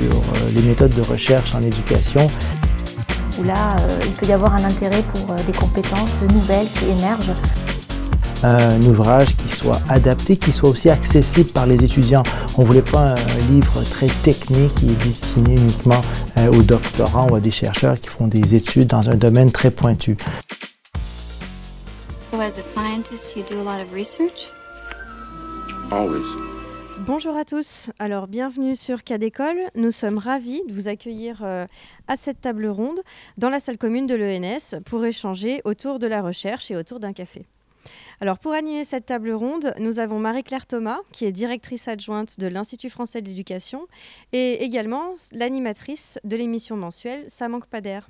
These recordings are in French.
sur euh, les méthodes de recherche en éducation. Où là, euh, il peut y avoir un intérêt pour euh, des compétences nouvelles qui émergent. Un ouvrage qui soit adapté, qui soit aussi accessible par les étudiants. On ne voulait pas un livre très technique qui est destiné uniquement aux doctorants ou à des chercheurs qui font des études dans un domaine très pointu. As a scientist, you do a lot of research? Always. Bonjour à tous, alors bienvenue sur Cadécole. Nous sommes ravis de vous accueillir euh, à cette table ronde dans la salle commune de l'ENS pour échanger autour de la recherche et autour d'un café. Alors pour animer cette table ronde, nous avons Marie-Claire Thomas, qui est directrice adjointe de l'Institut français de l'éducation, et également l'animatrice de l'émission mensuelle Ça manque pas d'air.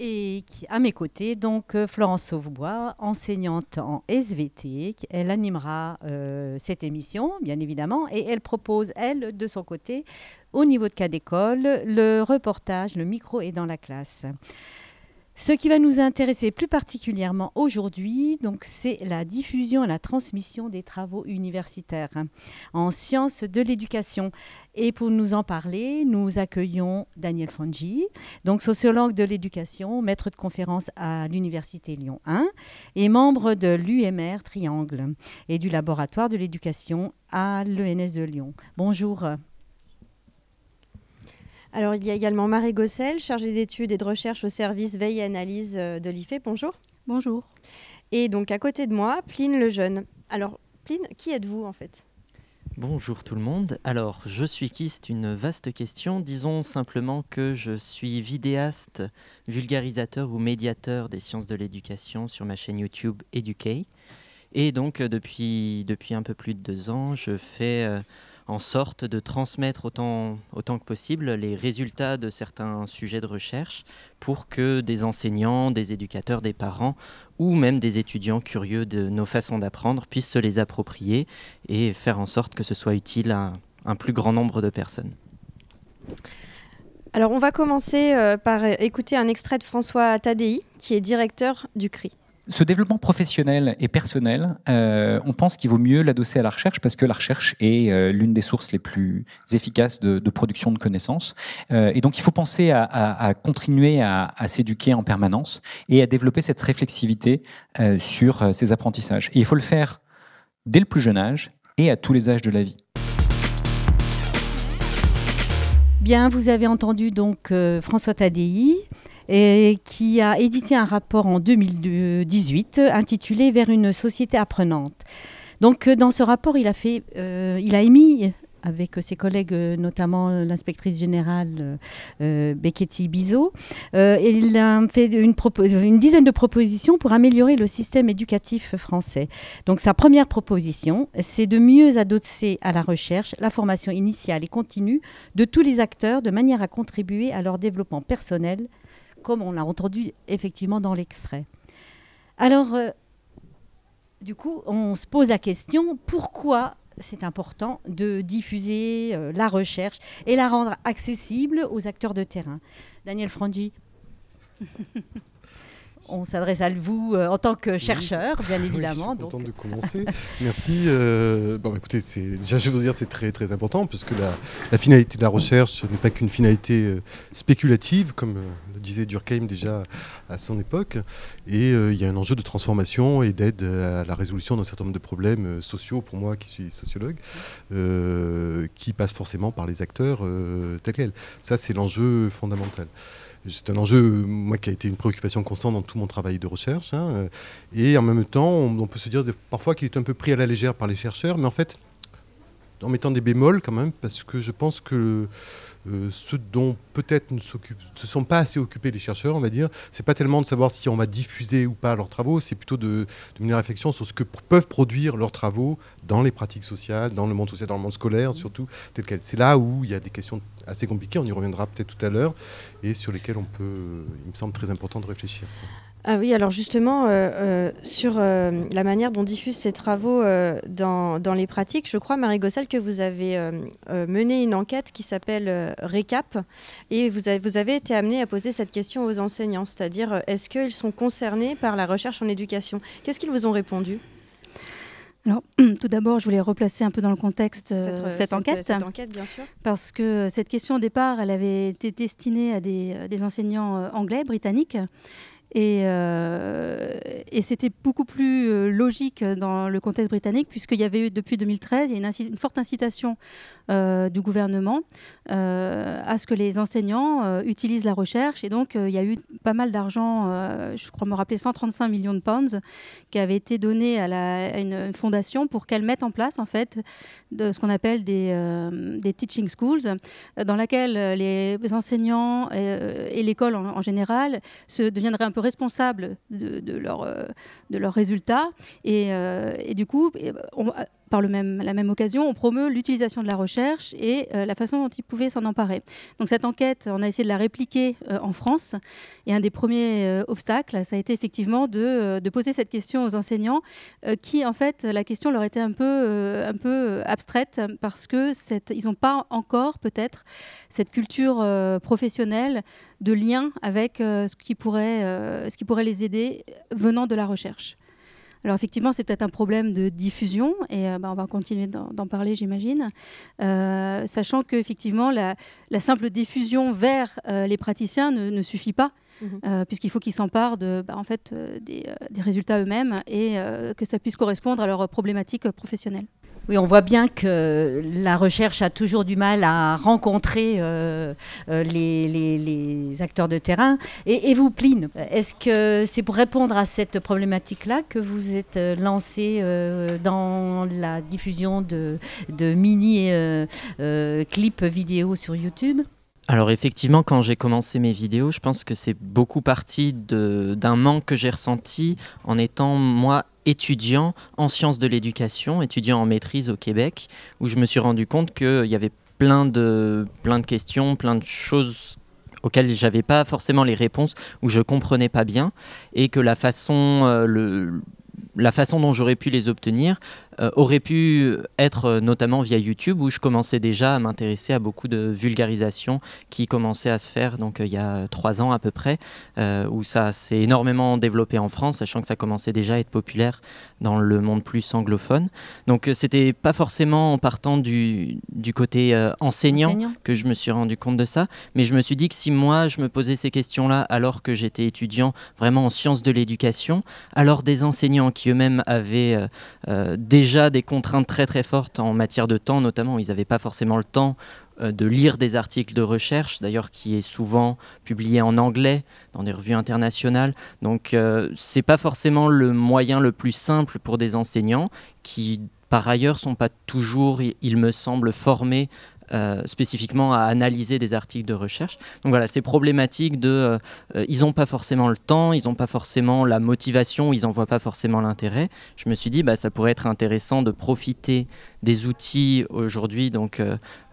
Et à mes côtés, donc euh, Florence Sauvebois, enseignante en SVT. Elle animera euh, cette émission, bien évidemment, et elle propose, elle, de son côté, au niveau de cas d'école, le reportage, le micro est dans la classe. Ce qui va nous intéresser plus particulièrement aujourd'hui, donc, c'est la diffusion et la transmission des travaux universitaires en sciences de l'éducation. Et pour nous en parler, nous accueillons Daniel Fongi, donc sociologue de l'éducation, maître de conférence à l'Université Lyon 1 et membre de l'UMR Triangle et du laboratoire de l'éducation à l'ENS de Lyon. Bonjour. Alors, il y a également Marie Gossel, chargée d'études et de recherche au service veille et analyse euh, de l'IFE. Bonjour. Bonjour. Et donc, à côté de moi, Pline le Jeune. Alors, Pline, qui êtes-vous en fait? Bonjour tout le monde. Alors, je suis qui? C'est une vaste question. Disons simplement que je suis vidéaste, vulgarisateur ou médiateur des sciences de l'éducation sur ma chaîne YouTube Educate. Et donc, euh, depuis, depuis un peu plus de deux ans, je fais euh, en sorte de transmettre autant, que possible les résultats de certains sujets de recherche pour que des enseignants, des éducateurs, des parents ou même des étudiants curieux de nos façons d'apprendre puissent se les approprier et faire en sorte que ce soit utile à un plus grand nombre de personnes. Alors on va commencer euh, par écouter un extrait de François Tadei, qui est directeur du CRI ce développement professionnel et personnel, euh, on pense qu'il vaut mieux l'adosser à la recherche parce que la recherche est euh, l'une des sources les plus efficaces de, production de connaissances. Euh, et donc, il faut penser à, continuer à, s'éduquer en permanence et à développer cette réflexivité sur ces apprentissages. Et il faut le faire dès le plus jeune âge et à tous les âges de la vie. Bien, vous avez entendu donc François Tadei et qui a édité un rapport en 2018 intitulé Vers une société apprenante. Donc euh, dans ce rapport, il a, fait, euh, il a émis avec ses collègues, euh, notamment l'inspectrice générale euh, Becchetti Bizot. il a fait une, une, dizaine de propositions pour améliorer le système éducatif français. Donc sa première proposition, c'est de mieux adosser à la recherche la formation initiale et continue de tous les acteurs de manière à contribuer à leur développement personnel, comme on l'a entendu effectivement dans l'extrait. Alors, euh, du coup, on se pose la question, pourquoi c'est important de diffuser euh, la recherche et la rendre accessible aux acteurs de terrain? Daniel Frangi on s'adresse à vous euh, en tant que chercheur, bien évidemment. je suis content de commencer. Merci. Euh, bon, écoutez, déjà, je veux dire, c'est très très important puisque la, la finalité de la recherche n'est pas qu'une finalité euh, spéculative, comme le disait Durkheim déjà à son époque. Et il y a un enjeu de transformation et d'aide à la résolution d'un certain nombre de problèmes sociaux, pour moi qui suis sociologue, qui passent forcément par les acteurs tels quels. Ça, c'est l'enjeu fondamental. C'est un enjeu, qui a été une préoccupation constante dans tout mon travail de recherche. Hein. et en même temps, on, peut se dire parfois qu'il est un peu pris à la légère par les chercheurs, mais en fait, en mettant des bémols quand même, parce que je pense que euh, ce dont peut-être ne se sont pas assez occupés les chercheurs, on va dire, c'est pas tellement de savoir si on va diffuser ou pas leurs travaux, c'est plutôt de, de mener réflexion sur ce que peuvent produire leurs travaux dans les pratiques sociales, dans le monde social, dans le monde scolaire surtout, tel quel. C'est là où il y a des questions assez compliquées, on y reviendra peut-être tout à l'heure, et sur lesquelles on peut, il me semble très important de réfléchir. Ah oui, alors justement, euh, euh, sur euh, la manière dont diffusent ces travaux dans, dans, les pratiques, je crois, Marie Gossel, que vous avez mené une enquête qui s'appelle Récap, et vous avez, vous avez été amené à poser cette question aux enseignants, c'est-à-dire est-ce qu'ils sont concernés par la recherche en éducation? Qu'est-ce qu'ils vous ont répondu? Alors, tout d'abord, je voulais replacer un peu dans le contexte cette, enquête. Cette enquête, bien sûr. Parce que cette question, au départ, elle avait été destinée à des, des enseignants anglais, britanniques. Euh, et, c'était beaucoup plus euh, logique dans le contexte britannique, puisqu'il y avait eu depuis 2013 il y a une, forte incitation euh, du gouvernement à ce que les enseignants utilisent la recherche. Et donc, il y a eu pas mal d'argent, je crois me rappeler 135 millions de pounds, qui avaient été donnés à, une, fondation pour qu'elle mette en place, en fait, ce qu'on appelle des, teaching schools, dans laquelle les enseignants et, l'école en, en, général se deviendraient un peu responsables euh, de leurs résultats. Et, euh, et, du coup, on, par la même occasion, on promeut l'utilisation de la recherche et euh, la façon dont ils pouvaient s'en emparer. Donc cette enquête, on a essayé de la répliquer euh, en France. Et un des premiers euh, obstacles, ça a été effectivement de, poser cette question aux enseignants, qui en fait, la question leur était un peu, abstraite parce que ils n'ont pas encore peut-être cette culture professionnelle de lien avec ce qui pourrait les aider venant de la recherche. Alors effectivement, c'est peut-être un problème de diffusion, et euh, bah, on va continuer d'en parler, j'imagine, euh, sachant qu'effectivement, la, la, simple diffusion vers euh, les praticiens ne, suffit pas. Mhm. puisqu'il faut qu'ils s'emparent de, bah, en fait, des, des, résultats eux-mêmes et que ça puisse correspondre à leurs problématiques professionnelles. Oui, on voit bien que la recherche a toujours du mal à rencontrer euh, euh, les, acteurs de terrain. Et, vous, Pline, est-ce que c'est pour répondre à cette problématique-là que vous êtes euh, lancé dans la diffusion de, de mini-clips vidéo sur YouTube? Alors effectivement, quand j'ai commencé mes vidéos, je pense que c'est beaucoup parti d'un manque que j'ai ressenti en étant moi étudiant en sciences de l'éducation, étudiant en maîtrise au Québec, où je me suis rendu compte qu'il y avait plein de, plein de questions, plein de choses auxquelles j'avais pas forcément les réponses, où je comprenais pas bien, et que la façon, euh, le, la façon dont j'aurais pu les obtenir euh, aurait pu être euh, notamment via YouTube où je commençais déjà à m'intéresser à beaucoup de vulgarisation qui commençait à se faire donc euh, il y a trois ans à peu près où ça s'est énormément développé en France sachant que ça commençait déjà à être populaire dans le monde plus anglophone. Donc c'était pas forcément en partant du, du côté enseignant, enseignant, que je me suis rendu compte de ça mais je me suis dit que si moi je me posais ces questions là alors que j'étais étudiant vraiment en sciences de l'éducation alors des enseignants qui eux-mêmes avaient déjà déjà des contraintes très très fortes en matière de temps, notamment. Ils n'avaient pas forcément le temps euh, de lire des articles de recherche, d'ailleurs qui est souvent publié en anglais dans des revues internationales. Donc euh, c'est pas forcément le moyen le plus simple pour des enseignants qui par ailleurs sont pas toujours, il me semble, formés euh, spécifiquement à analyser des articles de recherche. Donc voilà, c'est problématique de... Euh, euh, ils n'ont pas forcément le temps, ils n'ont pas forcément la motivation, ils n'en voient pas forcément l'intérêt. Je me suis dit, bah, ça pourrait être intéressant de profiter des outils aujourd'hui donc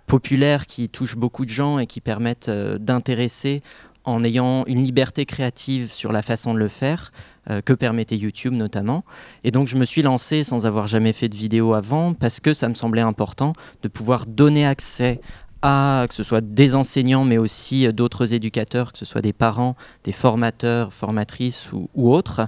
populaires qui touchent beaucoup de gens et qui permettent d'intéresser en ayant une liberté créative sur la façon de le faire, euh, que permettait YouTube notamment. Et donc je me suis lancé sans avoir jamais fait de vidéo avant, parce que ça me semblait important de pouvoir donner accès à, que ce soit des enseignants, mais aussi euh, d'autres éducateurs, que ce soit des parents, des formateurs, formatrices ou, autres,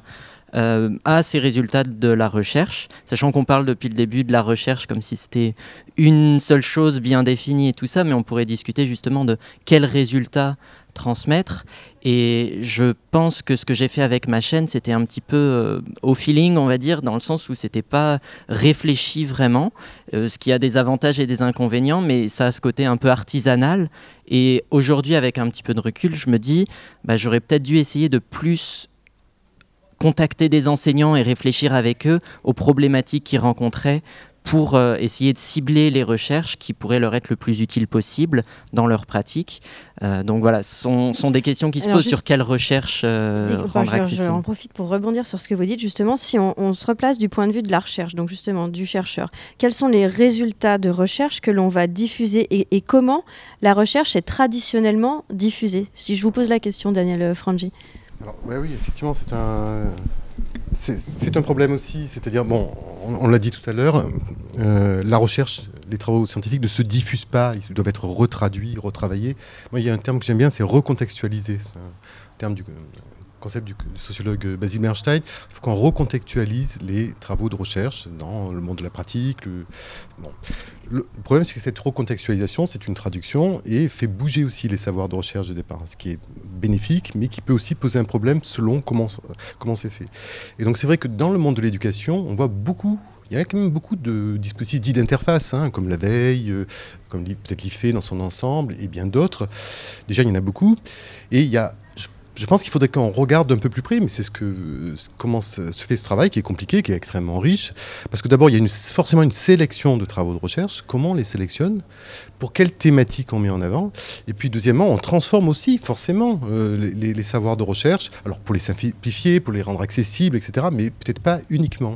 euh, à ces résultats de la recherche, sachant qu'on parle depuis le début de la recherche comme si c'était une seule chose bien définie et tout ça, mais on pourrait discuter justement de quels résultats transmettre. Et je pense que ce que j'ai fait avec ma chaîne, c'était un petit peu euh, au feeling, on va dire, dans le sens où c'était pas réfléchi vraiment, euh, ce qui a des avantages et des inconvénients, mais ça a ce côté un peu artisanal. Et aujourd'hui, avec un petit peu de recul, je me dis, bah, j'aurais peut-être dû essayer de plus contacter des enseignants et réfléchir avec eux aux problématiques qu'ils rencontraient pour euh, essayer de cibler les recherches qui pourraient leur être le plus utiles possible dans leur pratique. Euh, donc voilà, ce sont, sont, des questions qui se posent sur quelle recherche euh, rendre accessible. Je en profite pour rebondir sur ce que vous dites, justement, si on, se replace du point de vue de la recherche, donc justement du chercheur, quels sont les résultats de recherche que l'on va diffuser et, comment la recherche est traditionnellement diffusée? Si je vous pose la question, Daniel Frangi. Ouais, oui, effectivement, c'est un, problème aussi. C'est-à-dire, bon, on, l'a dit tout à l'heure, euh, la recherche, les travaux scientifiques ne se diffusent pas, ils doivent être retraduits, retravaillés. Moi, il y a un terme que j'aime bien, c'est recontextualiser. C'est terme du concept du, sociologue Basil Bernstein, il faut qu'on recontextualise les travaux de recherche dans le monde de la pratique. Le, le problème, c'est que cette recontextualisation, c'est une traduction et fait bouger aussi les savoirs de recherche de départ, ce qui est bénéfique, mais qui peut aussi poser un problème selon comment, comment c'est fait. Et donc, c'est vrai que dans le monde de l'éducation, on voit beaucoup il y a quand même beaucoup de dispositifs dits d'interface, hein, comme la veille, euh, comme peut-être l'IFE dans son ensemble, et bien d'autres. Déjà, il y en a beaucoup. Et il y a, je pense qu'il faudrait qu'on regarde un peu plus près, mais c'est ce que comment se fait ce travail qui est compliqué, qui est extrêmement riche, parce que d'abord il y a forcément une sélection de travaux de recherche. Comment on les sélectionne? Pour quelles thématiques on met en avant? Et puis deuxièmement, on transforme aussi forcément euh, les, savoirs de recherche. Alors pour les simplifier, pour les rendre accessibles, etc. Mais peut-être pas uniquement.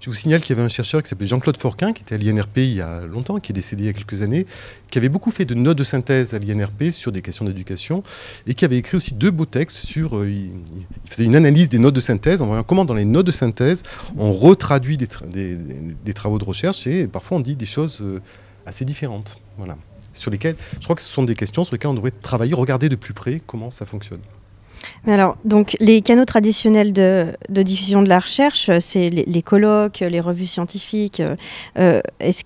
Je vous signale qu'il y avait un chercheur qui s'appelait Jean-Claude Forquin, qui était à l'INRP il y a longtemps, qui est décédé il y a quelques années, qui avait beaucoup fait de notes de synthèse à l'INRP sur des questions d'éducation et qui avait écrit aussi deux beaux textes sur. Euh, il, faisait une analyse des notes de synthèse en voyant comment dans les notes de synthèse on retraduit des, travaux de recherche et parfois on dit des choses euh, assez différentes. Sur lesquelles, je crois que ce sont des questions sur lesquelles on devrait travailler, regarder de plus près comment ça fonctionne. Alors, donc, les canaux traditionnels de, diffusion de la recherche, c'est les, colloques, les revues scientifiques. Euh, euh, est-ce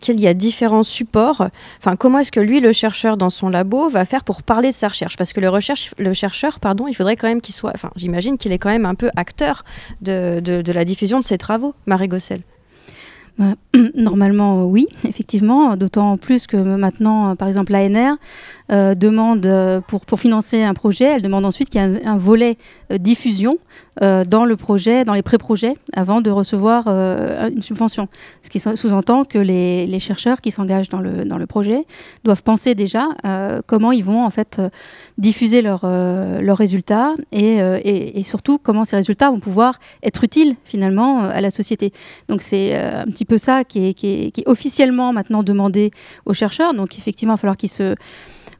qu'il y a différents supports? Enfin, comment est-ce que lui, le chercheur dans son labo, va faire pour parler de sa recherche? Parce que le, chercheur, pardon, il faudrait quand même qu'il soit. J'imagine qu'il est quand même un peu acteur de, de la diffusion de ses travaux, Marie Gossel. Bah, normalement, oui, effectivement, d'autant plus que maintenant, par exemple, l'ANR euh, demande, euh, pour, financer un projet, elle demande ensuite qu'il y ait un, volet euh, diffusion dans le projet, dans les pré-projets, avant de recevoir une subvention. Ce qui sous-entend que les, chercheurs qui s'engagent dans le, projet doivent penser déjà comment ils vont en fait diffuser leurs résultats et, surtout comment ces résultats vont pouvoir être utiles finalement à la société. Donc c'est un petit peu ça qui est, qui est officiellement maintenant demandé aux chercheurs. Donc effectivement, il va falloir qu'ils se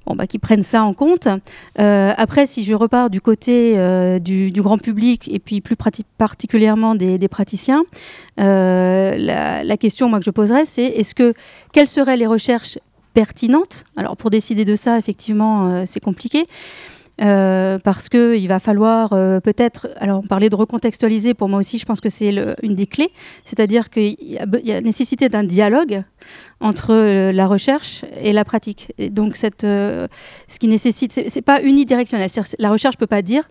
bon, bah, qui prennent ça en compte. Euh, après, si je repars du côté euh, du, grand public et puis plus particulièrement des, praticiens, euh, la, question moi, que je poserais, c'est est-ce que quelles seraient les recherches pertinentes? Alors pour décider de ça, effectivement, c'est compliqué. Euh, parce qu'il va falloir euh, peut-être, alors on parlait de recontextualiser, pour moi aussi je pense que c'est une des clés, c'est-à-dire qu'il y, a nécessité d'un dialogue entre euh, la recherche et la pratique. Et donc cette, ce qui nécessite, c'est pas unidirectionnel, la recherche peut pas dire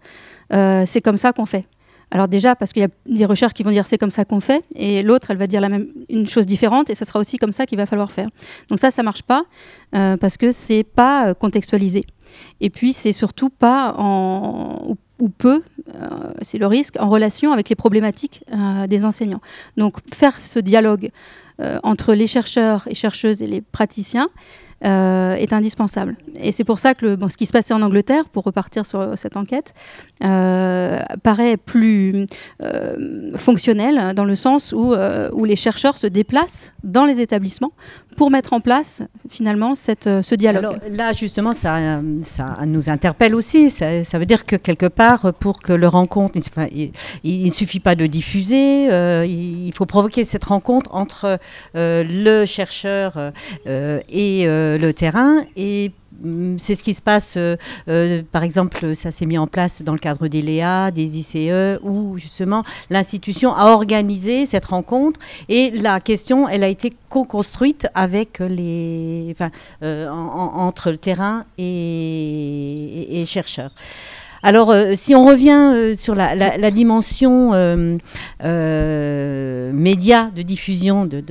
c'est comme ça qu'on fait. Alors déjà parce qu'il y a des recherches qui vont dire c'est comme ça qu'on fait et l'autre elle va dire une chose différente et ça sera aussi comme ça qu'il va falloir faire. Donc ça ça marche pas parce que c'est pas contextualisé. Et puis, c'est surtout pas en, ou, peu, euh, c'est le risque, en relation avec les problématiques euh, des enseignants. Donc, faire ce dialogue euh, entre les chercheurs et chercheuses et les praticiens, est indispensable. Et c'est pour ça que le, ce qui se passait en Angleterre, pour repartir sur cette enquête, paraît plus fonctionnel dans le sens où les chercheurs se déplacent dans les établissements pour mettre en place finalement cette, ce dialogue. Alors, là, justement, ça, ça nous interpelle aussi. Ça, veut dire que quelque part, pour que le rencontre, il ne suffit pas de diffuser, il, faut provoquer cette rencontre entre le chercheur et le terrain et c'est ce qui se passe, euh, euh, par exemple, ça s'est mis en place dans le cadre des Léa, des ICE, où justement l'institution a organisé cette rencontre et la question, elle a été co-construite avec les, enfin, euh, entre le terrain et chercheurs. Alors, euh, si on revient euh, sur la, dimension euh, média de diffusion de,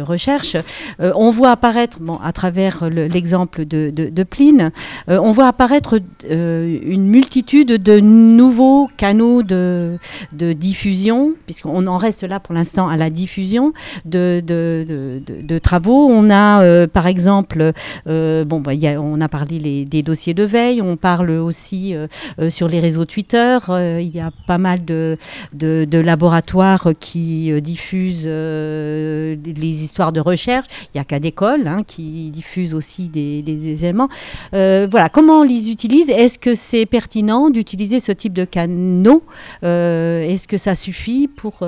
recherche, on voit apparaître, bon, à travers l'exemple de, Pline, on voit apparaître une multitude de nouveaux canaux de, diffusion, puisqu'on en reste là pour l'instant à la diffusion de, travaux. On a, par exemple, bon, bah, on a parlé des dossiers de veille, on parle aussi sur les réseaux Twitter. il y a pas mal de, de, laboratoires qui diffusent les histoires de recherche. Il y a qu'à d'école hein, qui diffuse aussi des, des éléments. voilà, comment on les utilise? Est-ce que c'est pertinent d'utiliser ce type de canaux? Est-ce que ça suffit pour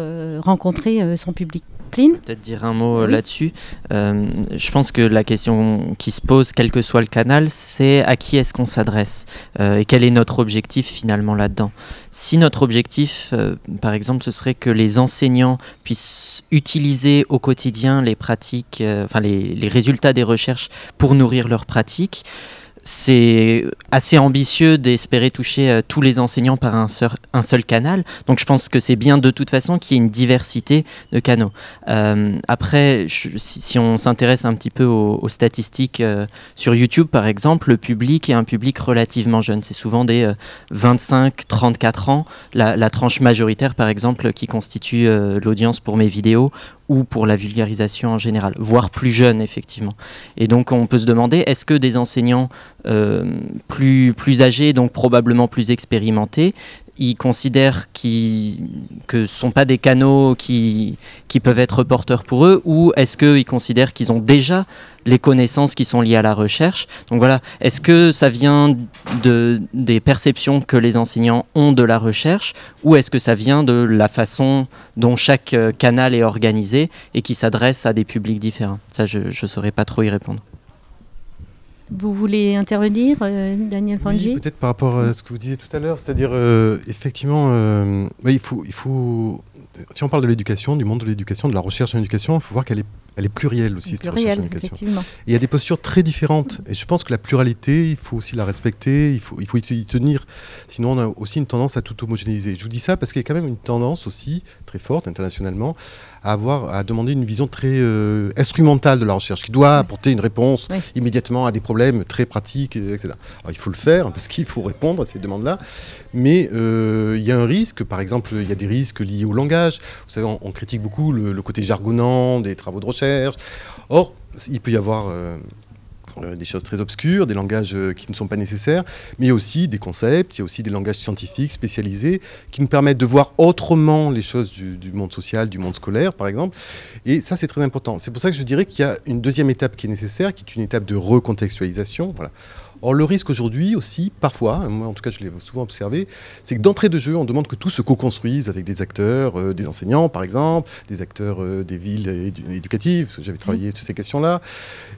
rencontrer son public? Peut-être dire un mot euh, là-dessus. Euh, je pense que la question qui se pose, quel que soit le canal, c'est à qui est-ce qu'on s'adresse euh, et quel est notre objectif finalement là-dedans. Si notre objectif, par exemple, ce serait que les enseignants puissent utiliser au quotidien les pratiques, enfin les, les, résultats des recherches pour nourrir leurs pratiques, c'est assez ambitieux d'espérer toucher euh, tous les enseignants par un seul, canal. Donc je pense que c'est bien de toute façon qu'il y ait une diversité de canaux. Euh, après, si, on s'intéresse un petit peu aux, statistiques euh, sur YouTube, par exemple, le public est un public relativement jeune. C'est souvent des 25-34 ans, la, la, tranche majoritaire, par exemple, qui constitue l'audience pour mes vidéos ou pour la vulgarisation en général, voire plus jeunes effectivement. Et donc on peut se demander, est-ce que des enseignants euh, plus, plus âgés, donc probablement plus expérimentés, ils considèrent que ce ne sont pas des canaux qui, peuvent être porteurs pour eux ou est-ce qu'ils considèrent qu'ils ont déjà les connaissances qui sont liées à la recherche? Donc voilà, est-ce que ça vient de, des perceptions que les enseignants ont de la recherche ou est-ce que ça vient de la façon dont chaque euh, canal est organisé et qui s'adresse à des publics différents? Ça, je ne saurais pas trop y répondre. Vous voulez intervenir, euh, Daniel Fangi Peut-être par rapport à ce que vous disiez tout à l'heure, c'est-à-dire euh, effectivement, euh, il, faut, il faut, si on parle de l'éducation, du monde de l'éducation, de la recherche en éducation, il faut voir qu'elle est elle est plurielle aussi, cette recherche en éducation. il y a des postures très différentes. Et je pense que la pluralité, il faut aussi la respecter, il faut, il faut y tenir. Sinon, on a aussi une tendance à tout homogénéiser. Je vous dis ça parce qu'il y a quand même une tendance aussi, très forte internationalement, à, avoir, à demander une vision très euh, instrumentale de la recherche, qui doit apporter une réponse immédiatement à des problèmes très pratiques, etc. Alors, il faut le faire parce qu'il faut répondre à ces demandes-là. Mais euh, il y a un risque, par exemple, il y a des risques liés au langage. Vous savez, on, critique beaucoup le côté jargonnant des travaux de recherche Or, il peut y avoir euh, euh, des choses très obscures, des langages euh, qui ne sont pas nécessaires, mais il y a aussi des concepts, il y a aussi des langages scientifiques spécialisés qui nous permettent de voir autrement les choses du, du monde social, du monde scolaire, par exemple. Et ça, c'est très important. C'est pour ça que je dirais qu'il y a une deuxième étape qui est nécessaire, qui est une étape de recontextualisation. Voilà. Or, le risque aujourd'hui aussi, parfois, moi en tout cas je l'ai souvent observé, c'est que d'entrée de jeu, on demande que tout se co-construise avec des acteurs, euh, des enseignants par exemple, des acteurs euh, des villes éducatives, parce que j'avais travaillé sur ces questions-là,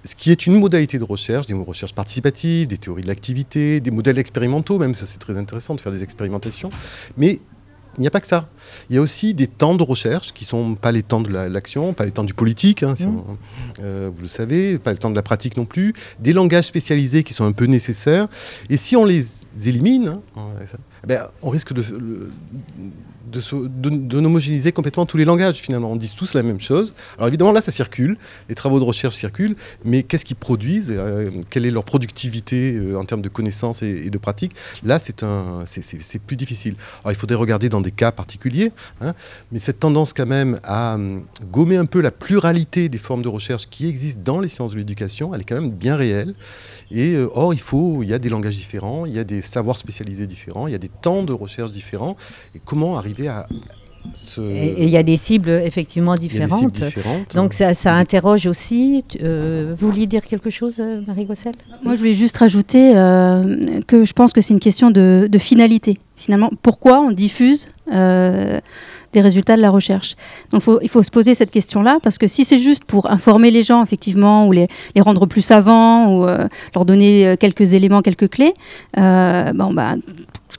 ce qui est une modalité de recherche, des recherches participatives, des théories de l'activité, des modèles expérimentaux, même ça c'est très intéressant de faire des expérimentations, mais il n'y a pas que ça. Il y a aussi des temps de recherche qui ne sont pas les temps de l'action, pas les temps du politique, hein, mmh. euh, vous le savez, pas le temps de la pratique non plus, des langages spécialisés qui sont un peu nécessaires. Et si on les élimine, hein, eh ben, on risque de, d'homogénéiser complètement tous les langages finalement. On dit tous la même chose. Alors évidemment là ça circule, les travaux de recherche circulent, mais qu'est-ce qu'ils produisent euh, Quelle est leur productivité euh, en termes de connaissances et, de pratiques? Là c'est, un, c'est, plus difficile. Alors il faudrait regarder dans des cas particuliers, hein, mais cette tendance quand même à hum, gommer un peu la pluralité des formes de recherche qui existent dans les sciences de l'éducation, elle est quand même bien réelle. Et euh, or il faut, il y a des langages différents, il y a des savoirs spécialisés différents, il y a des temps de recherche différents. Et comment arriver et il y a des cibles effectivement différentes. Donc ça, interroge aussi. Euh, vous vouliez dire quelque chose, euh, Marie Gossel? Moi, je voulais juste rajouter euh, que je pense que c'est une question de, finalité. Finalement, pourquoi on diffuse des résultats de la recherche. Donc il faut se poser cette question-là, parce que si c'est juste pour informer les gens, effectivement, ou les, rendre plus savants, ou leur donner quelques éléments, quelques clés, bon, bah,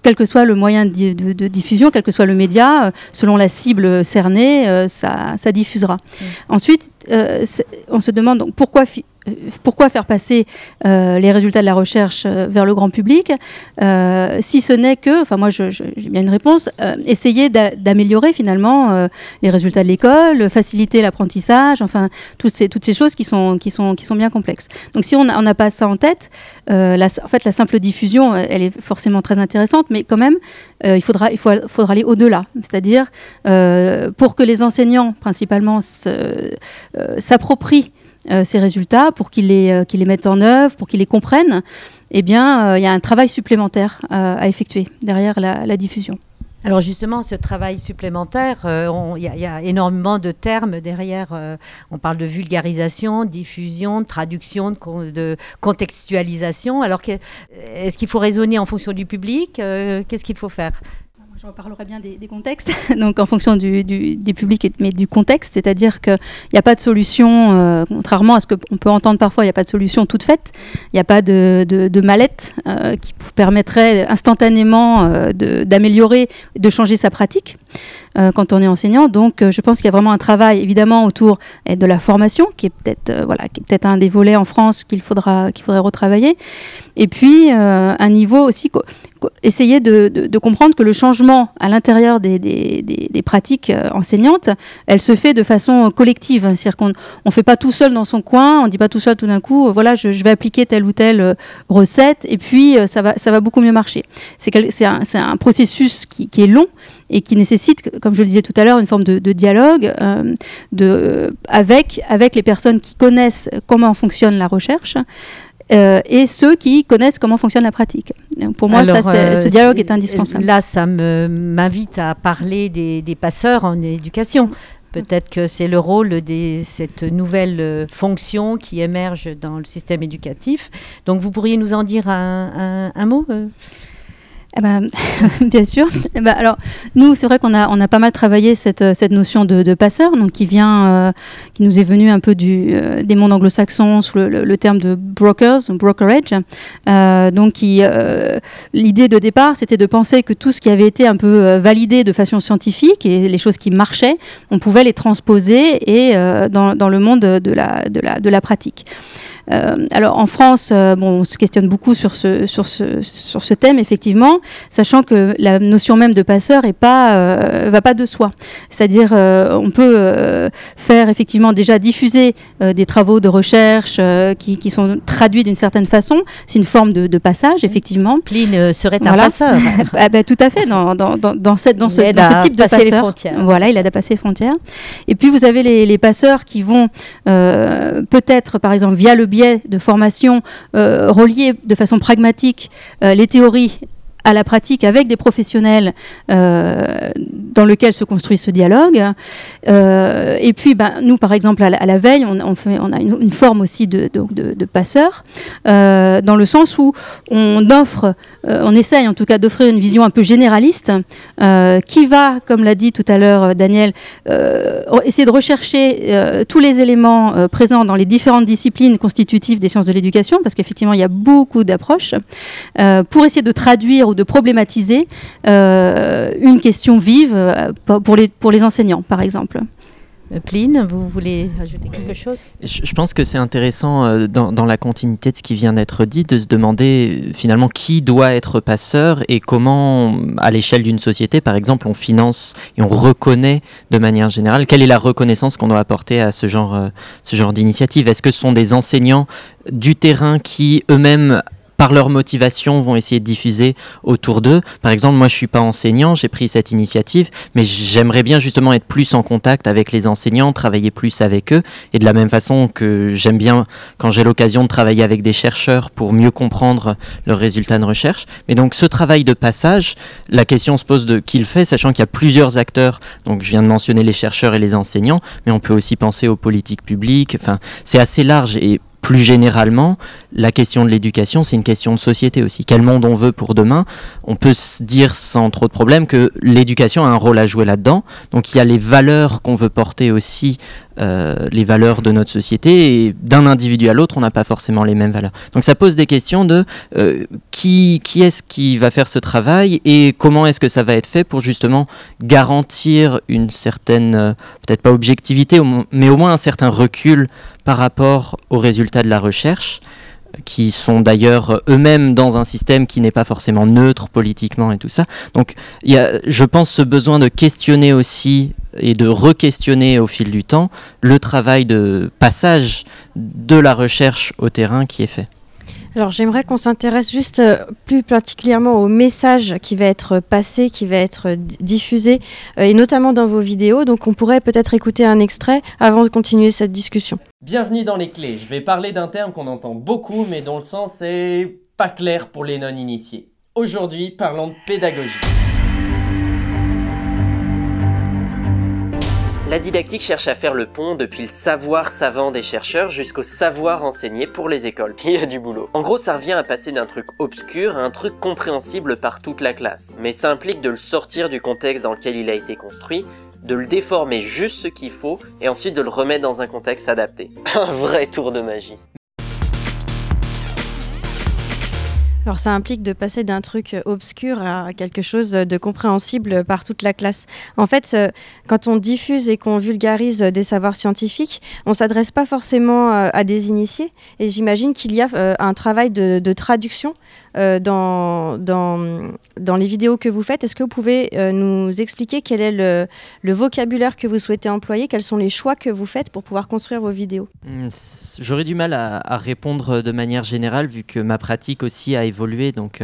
quel que soit le moyen de, diffusion, quel que soit le média, euh, selon la cible cernée, euh, ça, diffusera. Mmh. Ensuite, euh, on se demande donc pourquoi euh, pourquoi faire passer euh, les résultats de la recherche euh, vers le grand public si ce n'est que, enfin moi j'ai bien une réponse, essayer d'améliorer finalement les résultats de l'école, faciliter l'apprentissage, enfin toutes ces, toutes ces choses qui sont, qui, sont, qui sont bien complexes. Donc si on n'a pas ça en tête, en fait la simple diffusion, elle est forcément très intéressante, mais quand même il, faudra, il faut, faudra aller au-delà, c'est-à-dire pour que les enseignants principalement s'approprient ces résultats, pour qu'ils les, mettent en œuvre, pour qu'ils les comprennent, eh bien, il y a un travail supplémentaire à effectuer derrière la diffusion. Alors justement, ce travail supplémentaire, euh, il y, a énormément de termes derrière. Euh, on parle de vulgarisation, diffusion, traduction, de, contextualisation. Alors, est-ce qu'il faut raisonner en fonction du public euh, Qu'est-ce qu'il faut faire? Je reparlerai bien des, contextes, donc en fonction du, des publics, mais du contexte, c'est-à-dire qu'il n'y a pas de solution, euh, contrairement à ce qu'on peut entendre parfois, il n'y a pas de solution toute faite, il n'y a pas de, de, mallette euh, qui permettrait instantanément euh, d'améliorer, de changer sa pratique. quand on est enseignant. Donc, je pense qu'il y a vraiment un travail, évidemment, autour de la formation, qui est peut-être voilà, peut un des volets en France qu'il faudra qu'il faudrait retravailler. Et puis, un niveau aussi essayer de, comprendre que le changement à l'intérieur des, pratiques euh, enseignantes, elle se fait de façon collective. C'est-à-dire qu'on ne fait pas tout seul dans son coin, on ne dit pas tout seul tout d'un coup, euh, voilà, je, vais appliquer telle ou telle euh, recette et puis ça, va, ça va beaucoup mieux marcher. C'est un, processus qui, est long et qui nécessite, comme je le disais tout à l'heure, une forme de, dialogue de, avec, avec les personnes qui connaissent comment fonctionne la recherche. Euh, et ceux qui connaissent comment fonctionne la pratique. Pour moi, ça, euh, ce dialogue est, indispensable. Là, ça m'invite à parler des, passeurs en éducation. Peut-être que c'est le rôle de cette nouvelle euh, fonction qui émerge dans le système éducatif. Donc, vous pourriez nous en dire un, un mot eh ben, bien sûr. Eh ben, alors, nous, c'est vrai qu'on a, pas mal travaillé cette, cette notion de, passeur, donc qui vient, euh, qui nous est venu un peu du, euh, des mondes anglo-saxons sous le, terme de brokers, brokerage. Euh, donc, l'idée de départ, c'était de penser que tout ce qui avait été un peu validé de façon scientifique et les choses qui marchaient, on pouvait les transposer et dans, le monde de la pratique. Euh, alors en France, euh, bon, on se questionne beaucoup sur ce, sur, ce, sur ce thème, effectivement, sachant que la notion même de passeur est pas, euh, va pas de soi. C'est-à-dire, on peut faire effectivement déjà diffuser des travaux de recherche qui, qui, sont traduits d'une certaine façon. C'est une forme de, passage, effectivement. Pline serait un passeur. ah, bah, tout à fait, dans, dans, dans, cette, dans, ce, dans ce type de passeur. Voilà, il a passé les frontières. Et puis vous avez les, les passeurs qui vont peut-être, par exemple, via le biais de formation euh, relier de façon pragmatique euh, les théories à la pratique avec des professionnels euh, dans lequel se construit ce dialogue. Euh, et puis, ben, nous, par exemple, à la, veille, on, fait, on a une, forme aussi de, de, passeur, euh, dans le sens où on offre, on essaye en tout cas d'offrir une vision un peu généraliste, qui va, comme l'a dit tout à l'heure Daniel, essayer de rechercher tous les éléments présents dans les différentes disciplines constitutives des sciences de l'éducation, parce qu'effectivement, il y a beaucoup d'approches, pour essayer de traduire ou de problématiser euh, une question vive euh, pour les, pour les enseignants, par exemple. Euh, Pline, vous voulez ajouter quelque chose? Je, pense que c'est intéressant dans, dans, la continuité de ce qui vient d'être dit de se demander finalement qui doit être passeur et comment, à l'échelle d'une société, par exemple, on finance et on reconnaît de manière générale quelle est la reconnaissance qu'on doit apporter à ce genre, ce genre d'initiative? Est-ce que ce sont des enseignants du terrain qui eux-mêmes par leur motivation, vont essayer de diffuser autour d'eux. Par exemple, moi, je suis pas enseignant, j'ai pris cette initiative, mais j'aimerais bien justement être plus en contact avec les enseignants, travailler plus avec eux. Et de la même façon que j'aime bien quand j'ai l'occasion de travailler avec des chercheurs pour mieux comprendre leurs résultats de recherche. Mais donc, ce travail de passage, la question se pose de qui le fait, sachant qu'il y a plusieurs acteurs. Donc, je viens de mentionner les chercheurs et les enseignants, mais on peut aussi penser aux politiques publiques. Enfin, c'est assez large et plus généralement, la question de l'éducation, c'est une question de société aussi. Quel monde on veut pour demain? On peut se dire sans trop de problème que l'éducation a un rôle à jouer là-dedans. Donc il y a les valeurs qu'on veut porter aussi euh, les valeurs de notre société et d'un individu à l'autre, on n'a pas forcément les mêmes valeurs. Donc ça pose des questions de euh, qui, qui est-ce qui va faire ce travail et comment est-ce que ça va être fait pour justement garantir une certaine, euh, peut-être pas objectivité, mais au moins un certain recul par rapport aux résultats de la recherche qui sont d'ailleurs eux-mêmes dans un système qui n'est pas forcément neutre politiquement et tout ça. Donc il y a, je pense, ce besoin de questionner aussi et de re-questionner au fil du temps le travail de passage de la recherche au terrain qui est fait. Alors j'aimerais qu'on s'intéresse juste euh, plus particulièrement au message qui va être passé, qui va être diffusé, euh, et notamment dans vos vidéos. Donc on pourrait peut-être écouter un extrait avant de continuer cette discussion. Bienvenue dans les clés. Je vais parler d'un terme qu'on entend beaucoup mais dont le sens est pas clair pour les non-initiés. Aujourd'hui, parlons de pédagogie. La didactique cherche à faire le pont depuis le savoir savant des chercheurs jusqu'au savoir enseigné pour les écoles. Il y a du boulot. En gros, ça revient à passer d'un truc obscur à un truc compréhensible par toute la classe. Mais ça implique de le sortir du contexte dans lequel il a été construit, de le déformer juste ce qu'il faut et ensuite de le remettre dans un contexte adapté. Un vrai tour de magie. Alors ça implique de passer d'un truc obscur à quelque chose de compréhensible par toute la classe. En fait, euh, quand on diffuse et qu'on vulgarise des savoirs scientifiques, on s'adresse pas forcément euh, à des initiés. Et j'imagine qu'il y a euh, un travail de, de traduction euh, dans, les vidéos que vous faites. Est-ce que vous pouvez euh, nous expliquer quel est le, vocabulaire que vous souhaitez employer? Quels sont les choix que vous faites pour pouvoir construire vos vidéos? Hmm, J'aurais du mal à, répondre de manière générale vu que ma pratique aussi a évolué. Donc,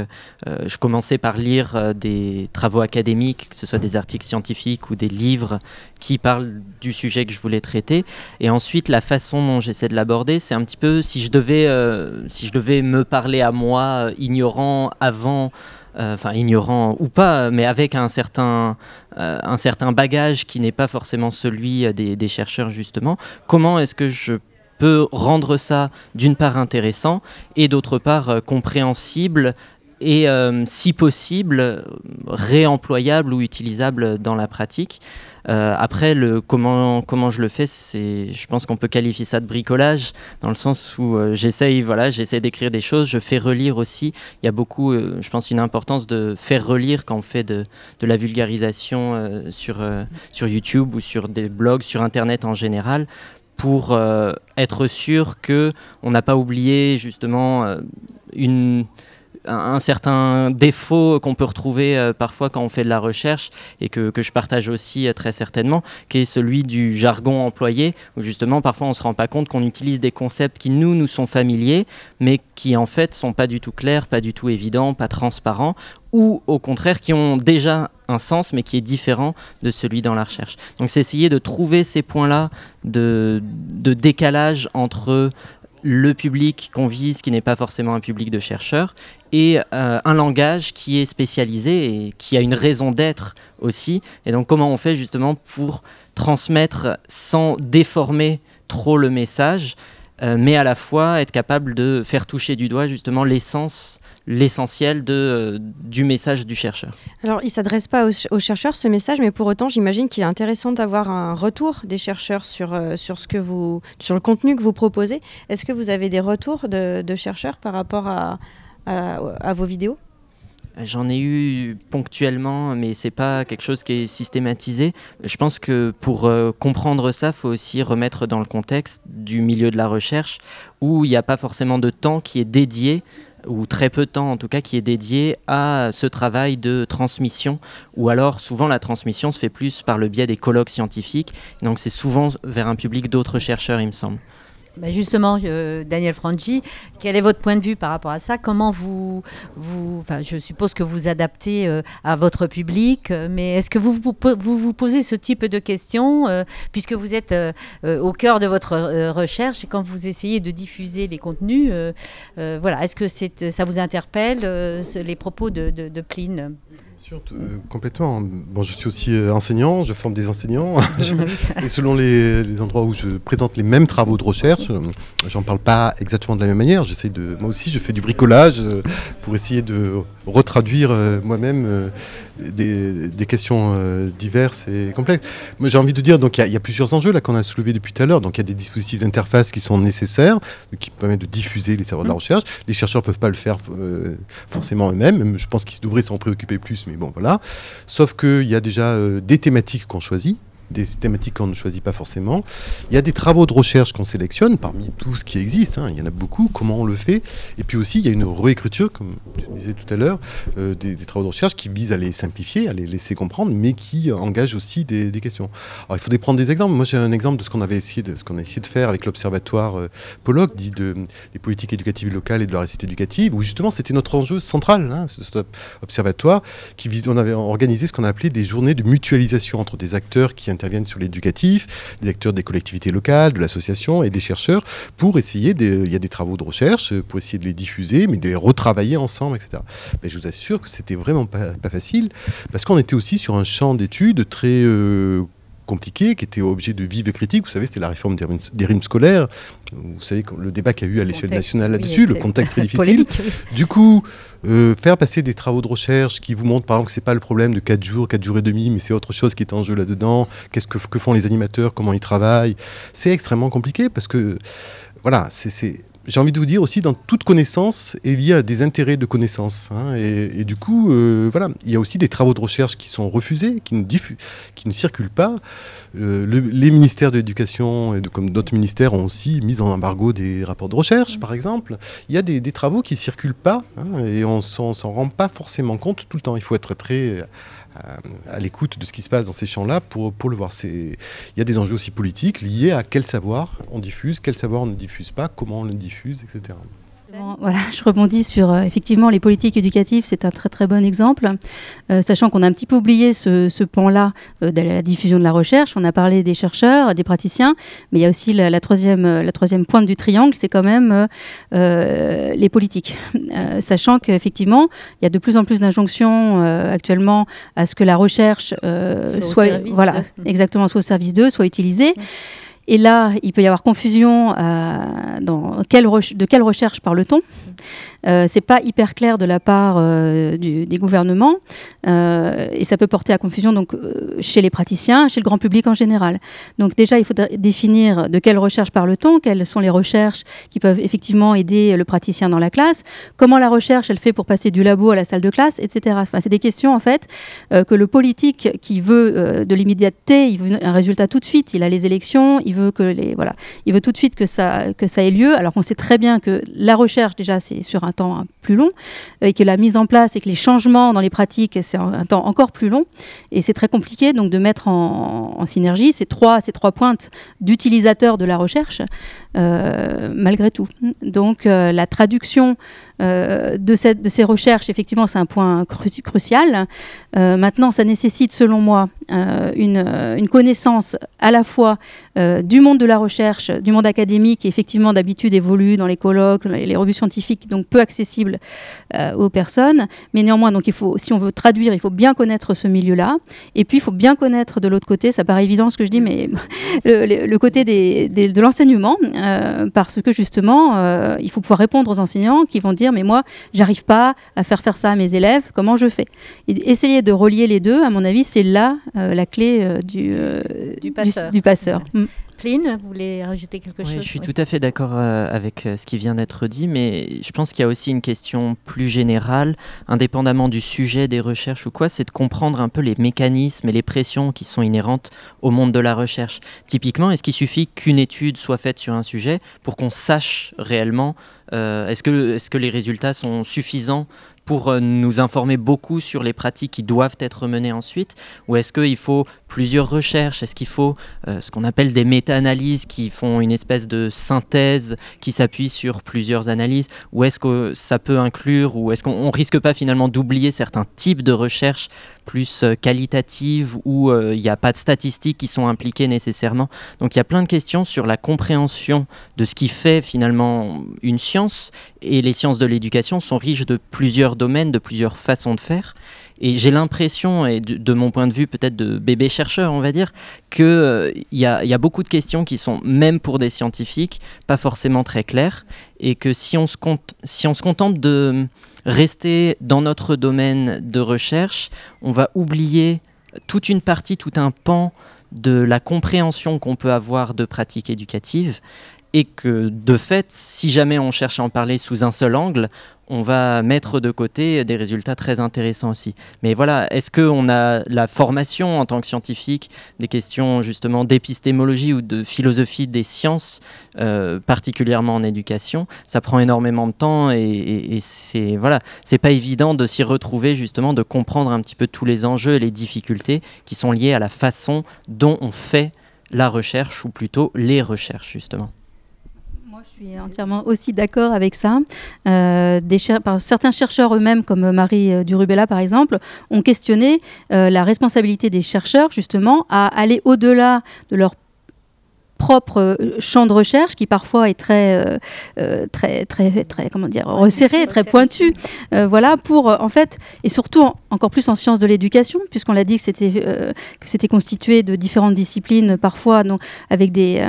euh, je commençais par lire euh, des travaux académiques, que ce soit des articles scientifiques ou des livres qui parlent du sujet que je voulais traiter. Et ensuite, la façon dont j'essaie de l'aborder, c'est un petit peu si je devais, euh, si je devais me parler à moi, ignorant avant, euh, ignorant ou pas, mais avec un certain, euh, un certain bagage qui n'est pas forcément celui des, des chercheurs justement, comment est-ce que je peux rendre ça d'une part intéressant et d'autre part euh, compréhensible et euh, si possible réemployable ou utilisable dans la pratique? Euh, après, le, comment, comment je le fais, je pense qu'on peut qualifier ça de bricolage, dans le sens où euh, j'essaye, voilà, d'écrire des choses, je fais relire aussi. Il y a beaucoup, euh, je pense, une importance de faire relire quand on fait de, de la vulgarisation sur, sur YouTube ou sur des blogs, sur Internet en général, pour être sûr que on n'a pas oublié justement une un, certain défaut qu'on peut retrouver euh, parfois quand on fait de la recherche et que, que je partage aussi euh, très certainement, qui est celui du jargon employé, où justement parfois on ne se rend pas compte qu'on utilise des concepts qui nous, nous sont familiers, mais qui en fait sont pas du tout clairs, pas du tout évidents, pas transparents, ou au contraire qui ont déjà un sens mais qui est différent de celui dans la recherche. Donc c'est essayer de trouver ces points-là de, de décalage entre le public qu'on vise, qui n'est pas forcément un public de chercheurs, et euh, un langage qui est spécialisé et qui a une raison d'être aussi. Et donc comment on fait justement pour transmettre sans déformer trop le message, euh, mais à la fois être capable de faire toucher du doigt justement l'essence l'essentiel de, euh, du message du chercheur. Alors, il ne s'adresse pas aux, aux, chercheurs, ce message, mais pour autant, j'imagine qu'il est intéressant d'avoir un retour des chercheurs sur, euh, sur, ce que vous, sur le contenu que vous proposez. Est-ce que vous avez des retours de, de chercheurs par rapport à, à, à vos vidéos? J'en ai eu ponctuellement, mais c'est pas quelque chose qui est systématisé. Je pense que pour euh, comprendre ça, il faut aussi remettre dans le contexte du milieu de la recherche où il n'y a pas forcément de temps qui est dédié ou très peu de temps en tout cas qui est dédié à ce travail de transmission ou alors souvent la transmission se fait plus par le biais des colloques scientifiques donc c'est souvent vers un public d'autres chercheurs il me semble. Ben justement, euh, Daniel Franchi, quel est votre point de vue par rapport à ça? Comment vous, vous je suppose que vous adaptez euh, à votre public, euh, mais est-ce que vous vous, posez ce type de questions puisque vous êtes au cœur de votre recherche et quand vous essayez de diffuser les contenus, voilà, est-ce que ça vous interpelle les propos de Pline? Sûr, euh, complètement. Bon, je suis aussi euh, enseignant, je forme des enseignants. et selon les, les, endroits où je présente les mêmes travaux de recherche, euh, j'en parle pas exactement de la même manière. J'essaie de, moi aussi, je fais du bricolage euh, pour essayer de retraduire euh, moi-même euh, des, des, questions diverses et complexes. Moi, j'ai envie de dire, donc il y, y, a plusieurs enjeux là qu'on a soulevés depuis tout à l'heure. Donc il y a des dispositifs d'interface qui sont nécessaires, qui permettent de diffuser les savoirs de la recherche. Les chercheurs peuvent pas le faire forcément eux-mêmes. Je pense qu'ils devraient s'en préoccuper plus, mais bon, voilà. Sauf qu'il y a déjà euh, des thématiques qu'on choisit des thématiques qu'on ne choisit pas forcément. Il y a des travaux de recherche qu'on sélectionne parmi tout ce qui existe. Hein, il y en a beaucoup. Comment on le fait Et puis aussi, il y a une réécriture, comme tu disais tout à l'heure, euh, des, travaux de recherche qui visent à les simplifier, à les laisser comprendre, mais qui engagent aussi des, questions. Alors, il faudrait prendre des exemples. Moi, j'ai un exemple de ce qu'on avait essayé de, ce qu'on a essayé de faire avec l'observatoire euh, Pollock, dit de, des politiques éducatives locales et de la réussite éducative, où justement, c'était notre enjeu central, hein, ce, cet observatoire, qui on avait organisé ce qu'on a appelé des journées de mutualisation entre des acteurs qui interviennent sur l'éducatif, des acteurs des collectivités locales, de l'association et des chercheurs pour essayer, il y a des travaux de recherche, pour essayer de les diffuser, mais de les retravailler ensemble, etc. Mais je vous assure que c'était vraiment pas, pas, facile, parce qu'on était aussi sur un champ d'études très euh, compliqué, qui était objet de vives critiques. Vous savez, c'était la réforme des rimes, scolaires. Vous savez, le débat qu'il y a eu à l'échelle nationale là-dessus, le contexte très difficile. Du coup, euh, faire passer des travaux de recherche qui vous montrent, par exemple, que ce n'est pas le problème de 4 jours, 4 jours et demi, mais c'est autre chose qui est en jeu là-dedans. Qu'est-ce que, que font les animateurs, comment ils travaillent? C'est extrêmement compliqué parce que, voilà, c'est j'ai envie de vous dire aussi, dans toute connaissance, il y a des intérêts de connaissance. Hein, et, du coup, euh, voilà, il y a aussi des travaux de recherche qui sont refusés, qui ne, qui ne circulent pas. Euh, les ministères de l'éducation, comme d'autres ministères, ont aussi mis en embargo des rapports de recherche, par exemple. Il y a des, travaux qui ne circulent pas, hein, et on ne s'en rend pas forcément compte tout le temps. Il faut être très à, l'écoute de ce qui se passe dans ces champs-là pour, pour le voir. Il y a des enjeux aussi politiques liés à quel savoir on diffuse, quel savoir on ne diffuse pas, comment on le diffuse, etc. Voilà, je rebondis sur euh, effectivement les politiques éducatives, c'est un très très bon exemple, euh, sachant qu'on a un petit peu oublié ce, pan-là euh, de la diffusion de la recherche. On a parlé des chercheurs, des praticiens, mais il y a aussi la, troisième, la troisième pointe du triangle, c'est quand même les politiques, sachant qu'effectivement il y a de plus en plus d'injonctions actuellement à ce que la recherche soit, voilà, exactement, soit au service d'eux, soit utilisée. Et là, il peut y avoir confusion euh, de quelle recherche parle-t-on? Euh, c'est pas hyper clair de la part euh, des gouvernements euh, et ça peut porter à confusion donc chez les praticiens, chez le grand public en général. Donc déjà, il faut définir de quelle recherche parle-t-on, quelles sont les recherches qui peuvent effectivement aider le praticien dans la classe, comment la recherche elle fait pour passer du labo à la salle de classe, etc. Enfin, c'est des questions en fait que le politique qui veut de l'immédiateté, il veut un résultat tout de suite, il a les élections, il veut que les voilà, il veut tout de suite que ça ait lieu. Alors qu'on sait très bien que la recherche déjà c'est sur un temps plus long, et que la mise en place et que les changements dans les pratiques, c'est un, temps encore plus long. Et c'est très compliqué donc de mettre en, synergie ces trois, ces trois pointes d'utilisateurs de la recherche, euh, malgré tout. Donc euh, la traduction euh, de, cette, de, ces recherches, effectivement, c'est un point crucial. maintenant, ça nécessite, selon moi, une, connaissance à la fois du monde de la recherche, du monde académique, qui effectivement d'habitude évolue dans les colloques, les, les revues scientifiques, donc peu accessible aux personnes. Mais néanmoins, donc il faut, si on veut traduire, il faut bien connaître ce milieu-là. Et puis, il faut bien connaître de l'autre côté, ça paraît évident ce que je dis, mais le, le côté des, de l'enseignement. Euh, parce que justement, euh, il faut pouvoir répondre aux enseignants qui vont dire mais moi, j'arrive pas à faire faire ça à mes élèves, comment je fais? Essayer de relier les deux, à mon avis, c'est là euh, la clé du, du, passeur. Du, passeur. Mm. Pline, vous voulez rajouter quelque chose Je suis tout à fait d'accord euh, avec euh, ce qui vient d'être dit, mais je pense qu'il y a aussi une question plus générale, indépendamment du sujet des recherches ou quoi, c'est de comprendre un peu les mécanismes et les pressions qui sont inhérentes au monde de la recherche. Typiquement, est-ce qu'il suffit qu'une étude soit faite sur un sujet pour qu'on sache réellement euh, est-ce que, est que les résultats sont suffisants pour euh, nous informer beaucoup sur les pratiques qui doivent être menées ensuite Ou est-ce qu'il faut plusieurs recherches? Est-ce qu'il faut euh, ce qu'on appelle des méta-analyses qui font une espèce de synthèse qui s'appuie sur plusieurs analyses? Ou est-ce que ça peut inclure, ou est-ce qu'on risque pas finalement d'oublier certains types de recherches plus euh, qualitatives où il n'y a pas de statistiques qui sont impliquées nécessairement Donc il y a plein de questions sur la compréhension de ce qui fait finalement une science et les sciences de l'éducation sont riches de plusieurs domaines, de plusieurs façons de faire. Et j'ai l'impression, et de, mon point de vue peut-être de bébé chercheur, on va dire, qu'il euh, y, a, beaucoup de questions qui sont, même pour des scientifiques, pas forcément très claires. Et que si on se, compte, si on se contente de rester dans notre domaine de recherche, on va oublier toute une partie, tout un pan de la compréhension qu'on peut avoir de pratiques éducatives et que de fait, si jamais on cherche à en parler sous un seul angle, on va mettre de côté des résultats très intéressants aussi. Mais voilà, est-ce qu'on a la formation en tant que scientifique, des questions justement d'épistémologie ou de philosophie des sciences, euh, particulièrement en éducation Ça prend énormément de temps et, c'est voilà, c'est pas évident de s'y retrouver justement, de comprendre un petit peu tous les enjeux et les difficultés qui sont liés à la façon dont on fait la recherche ou plutôt les recherches justement suis entièrement aussi d'accord avec ça. Euh, certains chercheurs eux-mêmes, comme Marie euh, Durubella par exemple, ont questionné euh, la responsabilité des chercheurs justement à aller au-delà de leur propre euh, champ de recherche qui parfois est très, euh, euh, très, très, très, comment dire, resserré, très pointu. voilà, pour en fait, et surtout encore plus en sciences de l'éducation, puisqu'on l'a dit que c'était que c'était constitué de différentes disciplines, parfois donc, avec des,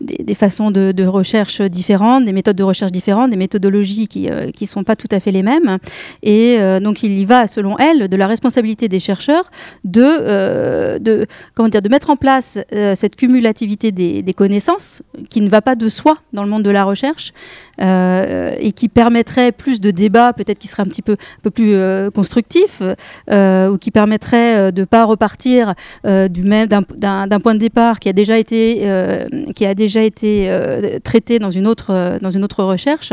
des, façons de, de, recherche différentes, des méthodes de recherche différentes, des méthodologies qui ne sont pas tout à fait les mêmes. Et donc il y va, selon elle, de la responsabilité des chercheurs de, de, comment dire, de mettre en place cette cumulativité des des, connaissances, qui ne va pas de soi dans le monde de la recherche, euh, et qui permettrait plus de débats, peut-être qui serait un petit peu, un peu plus euh, constructif, euh, ou qui permettrait de ne pas repartir du même d'un point de départ qui a déjà été, qui a déjà été traité dans une autre, dans une autre recherche.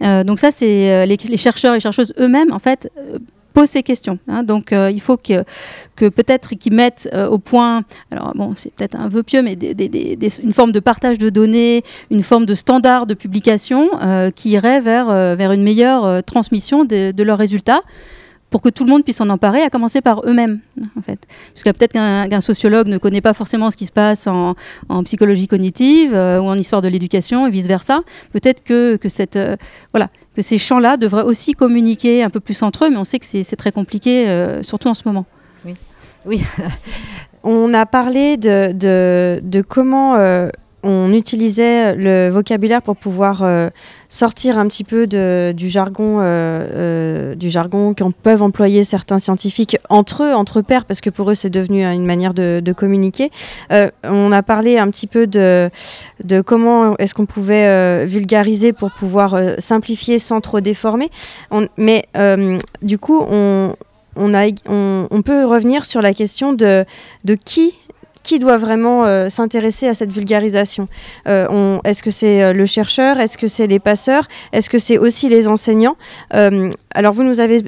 donc ça, c'est les, les, chercheurs et chercheuses eux-mêmes, en fait, pose ces questions. Hein. Donc euh, il faut que, peut-être qu'ils mettent euh, au point, alors bon, c'est peut-être un vœu pieux, mais une forme de partage de données, une forme de standard de publication euh, qui irait vers, vers une meilleure transmission de, de leurs résultats pour que tout le monde puisse s'en emparer, à commencer par eux-mêmes, en fait. Parce que peut-être qu'un sociologue ne connaît pas forcément ce qui se passe en, psychologie cognitive ou en histoire de l'éducation et vice-versa. Peut-être que, que, cette, voilà, que ces champs-là devraient aussi communiquer un peu plus entre eux, mais on sait que c'est très compliqué, euh, surtout en ce moment. Oui. oui. on a parlé de, de, comment euh, on utilisait le vocabulaire pour pouvoir euh, sortir un petit peu du jargon, euh, euh, du jargon qu'en peuvent employer certains scientifiques entre eux, entre pairs, parce que pour eux c'est devenu une manière de, communiquer. on a parlé un petit peu de, comment est-ce qu'on pouvait vulgariser pour pouvoir simplifier sans trop déformer. mais du coup, on, peut revenir sur la question de qui qui doit vraiment euh, s'intéresser à cette vulgarisation euh, Est-ce que c'est euh, le chercheur Est-ce que c'est les passeurs Est-ce que c'est aussi les enseignants Alors vous nous avez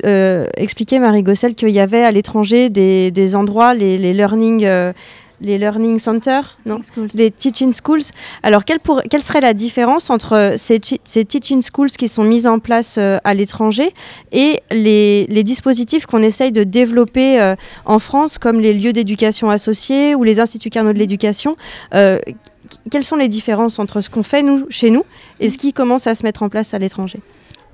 expliqué, Marie Gossel, qu'il y avait à l'étranger des, des, endroits, les, les learning les learning centers, non les teaching schools. Alors, quelle, pour, quelle, serait la différence entre ces, ces, teaching schools qui sont mis en place euh, à l'étranger et les, les dispositifs qu'on essaye de développer euh, en France, comme les lieux d'éducation associés ou les instituts Carnot de l'éducation euh, Quelles sont les différences entre ce qu'on fait nous, chez nous et ce qui commence à se mettre en place à l'étranger?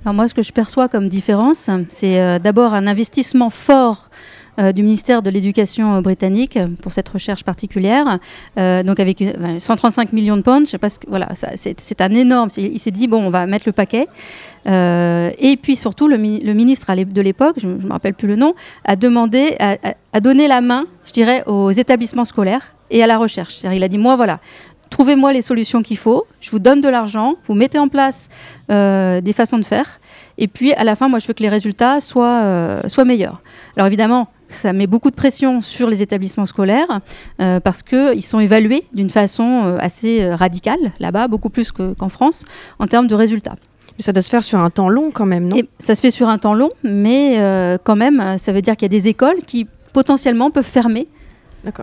Alors moi, ce que je perçois comme différence, c'est d'abord un investissement fort euh, du ministère de l'Éducation euh, britannique pour cette recherche particulière. Euh, donc avec 135 millions de pounds, je sais pas ce que, voilà, c'est un énorme. Il s'est dit bon, on va mettre le paquet. et puis surtout, le, ministre de l'époque, je ne me rappelle plus le nom, a demandé, a, donné la main, je dirais, aux établissements scolaires et à la recherche. Il a dit moi voilà, trouvez-moi les solutions qu'il faut, je vous donne de l'argent, vous mettez en place des façons de faire, et puis à la fin, moi je veux que les résultats soient meilleurs. Alors évidemment, ça met beaucoup de pression sur les établissements scolaires euh, parce qu'ils sont évalués d'une façon euh, assez euh, radicale là-bas, beaucoup plus qu'en France, en termes de résultats. Mais ça doit se faire sur un temps long quand même, non? Ça se fait sur un temps long, mais quand même, ça veut dire qu'il y a des écoles qui potentiellement peuvent fermer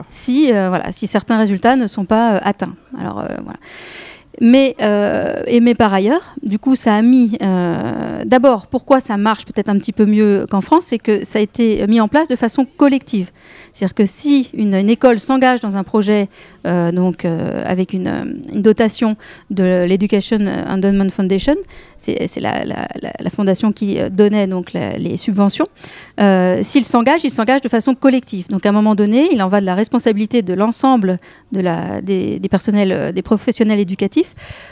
si, voilà, si certains résultats ne sont pas atteints. Alors voilà. Mais, euh, et mais par ailleurs, du coup, ça a mis. Euh, d'abord, pourquoi ça marche peut-être un petit peu mieux qu'en France, c'est que ça a été mis en place de façon collective. C'est-à-dire que si une, école s'engage dans un projet euh, donc, euh, avec une, dotation de l'Education Endowment Foundation, c'est la, fondation qui donnait donc les subventions, euh, s'il s'engage, il s'engage de façon collective. Donc à un moment donné, il en va de la responsabilité de l'ensemble de des, des, personnels, des professionnels éducatifs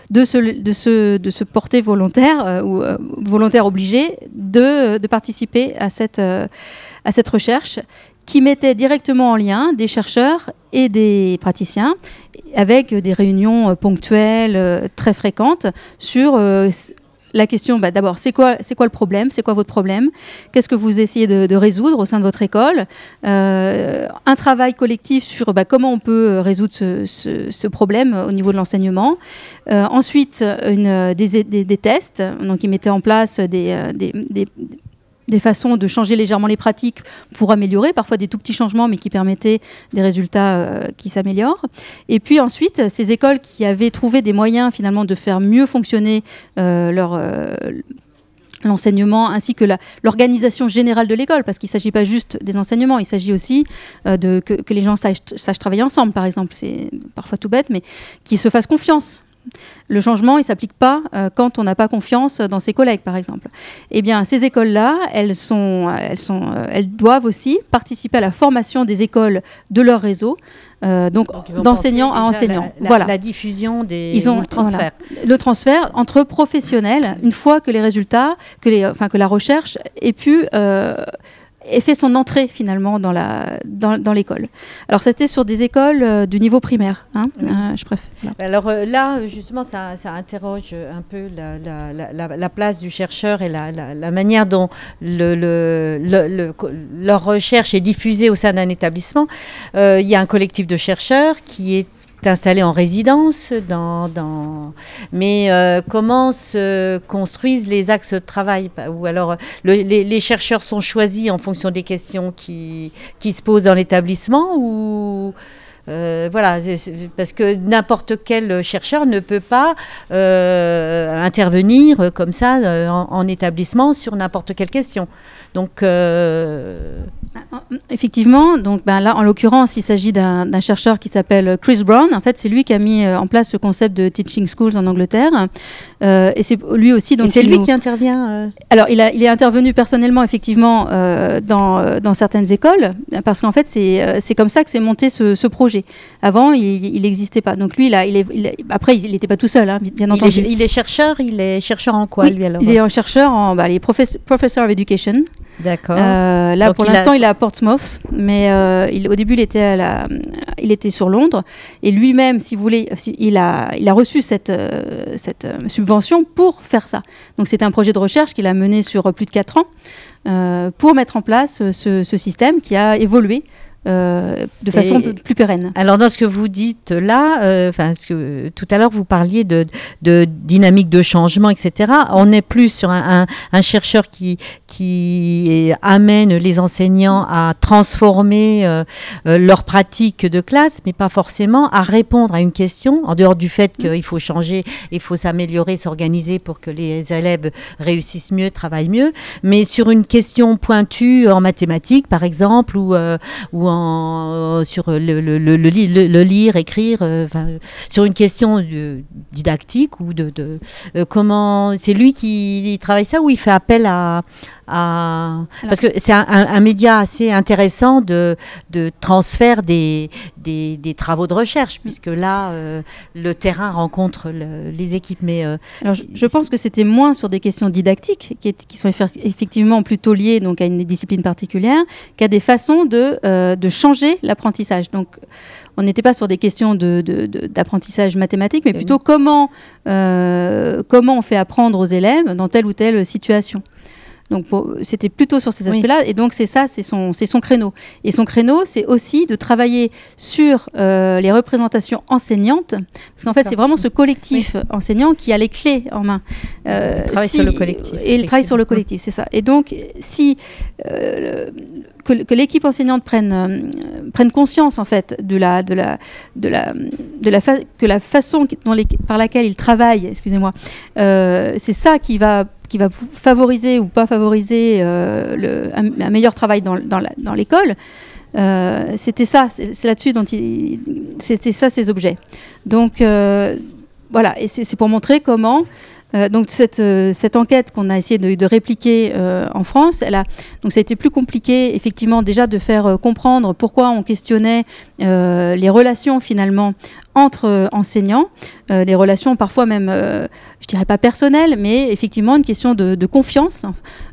de se, porter volontaire ou volontaire obligé de, participer à cette, à cette recherche qui mettait directement en lien des chercheurs et des praticiens avec des réunions euh, ponctuelles euh, très fréquentes sur euh, la question, bah, d'abord, c'est quoi, le problème? C'est quoi votre problème? Qu'est-ce que vous essayez de, résoudre au sein de votre école? Un travail collectif sur bah, comment on peut résoudre ce, problème au niveau de l'enseignement. ensuite, des, tests. Donc, ils mettaient en place des façons de changer légèrement les pratiques pour améliorer, parfois des tout petits changements, mais qui permettaient des résultats euh, qui s'améliorent. Et puis ensuite, ces écoles qui avaient trouvé des moyens finalement de faire mieux fonctionner euh, leur euh, l'enseignement ainsi que l'organisation générale de l'école, parce qu'il ne s'agit pas juste des enseignements, il s'agit aussi de, que, que, les gens sachent, sachent, travailler ensemble, par exemple. C'est parfois tout bête, mais qu'ils se fassent confiance. Le changement, il ne s'applique pas euh, quand on n'a pas confiance dans ses collègues, par exemple. Eh bien, ces écoles-là, elles, sont, elles, sont, euh, elles doivent aussi participer à la formation des écoles de leur réseau, euh, donc, d'enseignants à enseignants. La, voilà. La diffusion des Ils ont, le transfert. Voilà, le transfert entre professionnels, une fois que les résultats, que, les, enfin, que la recherche ait pu et fait son entrée finalement dans la dans, dans l'école. Alors c'était sur des écoles euh, du niveau primaire, hein, oui. euh, je préfère. Alors euh, là justement ça, ça, interroge un peu la, la, la, la place du chercheur et la, manière dont le, le, le, leur recherche est diffusée au sein d'un établissement. Il y a un collectif de chercheurs qui est installé en résidence, dans, mais euh, comment se construisent les axes de travail? Ou alors le, les, chercheurs sont choisis en fonction des questions qui, qui se posent dans l'établissement ou euh, voilà, parce que n'importe quel chercheur ne peut pas euh, intervenir comme ça en, établissement sur n'importe quelle question. Donc, euh, effectivement, donc ben là, en l'occurrence, il s'agit d'un chercheur qui s'appelle Chris Brown. En fait, c'est lui qui a mis en place ce concept de teaching schools en Angleterre, euh, et c'est lui aussi. Donc, c'est lui nous... qui intervient. Euh... Alors, il, a, il est intervenu personnellement, effectivement, euh, dans, dans certaines écoles, parce qu'en fait, c'est comme ça que s'est monté ce, ce, projet. Avant, il n'existait pas. Donc lui, là, il est, il est après, il n'était pas tout seul, hein, bien entendu. Il est, il est, chercheur. Il est chercheur en quoi, oui, lui alors Il est un chercheur en, bah, il est professeur, professor of education. D'accord. Là, Donc pour l'instant, a... il est à Portsmouth, mais au début, il était, à la, il était sur Londres. Et lui-même, si vous voulez, il a, il a reçu cette, cette subvention pour faire ça. Donc, c'est un projet de recherche qu'il a mené sur plus de 4 ans euh, pour mettre en place ce, ce système qui a évolué euh, de façon et, plus pérenne. Alors dans ce que vous dites là, enfin euh, ce que tout à l'heure vous parliez de, de, dynamique de changement, etc. On est plus sur un, un, un chercheur qui qui amène les enseignants à transformer euh, leur pratique de classe, mais pas forcément à répondre à une question. En dehors du fait qu'il faut changer, il faut s'améliorer, s'organiser pour que les élèves réussissent mieux, travaillent mieux, mais sur une question pointue en mathématiques par exemple ou ou en euh, sur le, lire, écrire, euh, sur une question didactique ou de, de euh, comment c'est lui qui travaille ça ou il fait appel à, à... parce que c'est un, un, un, média assez intéressant de, de transfert des, des, des, travaux de recherche, puisque là, euh, le terrain rencontre le, les équipes. Mais euh, Alors, je, pense que c'était moins sur des questions didactiques, qui, est, qui, sont effectivement plutôt liées donc, à une discipline particulière, qu'à des façons de, euh, de changer l'apprentissage. Donc, on n'était pas sur des questions d'apprentissage de, de, mathématique, mais plutôt comment, euh, comment on fait apprendre aux élèves dans telle ou telle situation. Donc c'était plutôt sur ces aspects-là. Oui. Et donc c'est ça, c'est son, son créneau. Et son créneau, c'est aussi de travailler sur euh, les représentations enseignantes. Parce qu'en fait, c'est vraiment ce collectif oui. enseignant qui a les clés en main. Euh, il travaille si, sur le collectif. Et il travaille sur le collectif, c'est ça. Et donc, si euh, que, que l'équipe enseignante prenne, euh, prenne conscience en fait de la, de la, de la, de la que la façon dont les, par laquelle il travaille, excusez-moi, euh, c'est ça qui va qui va favoriser ou pas favoriser euh, un, meilleur travail dans, l'école. Euh, c'était ça, c'est là-dessus dont c'était ça ces objets. Donc euh, voilà, et c'est pour montrer comment donc cette, enquête qu'on a essayé de, répliquer en France, elle a, donc ça a été plus compliqué effectivement déjà de faire comprendre pourquoi on questionnait les relations finalement entre enseignants, euh, des relations parfois même, euh, je dirais pas personnelles, mais effectivement une question de, confiance,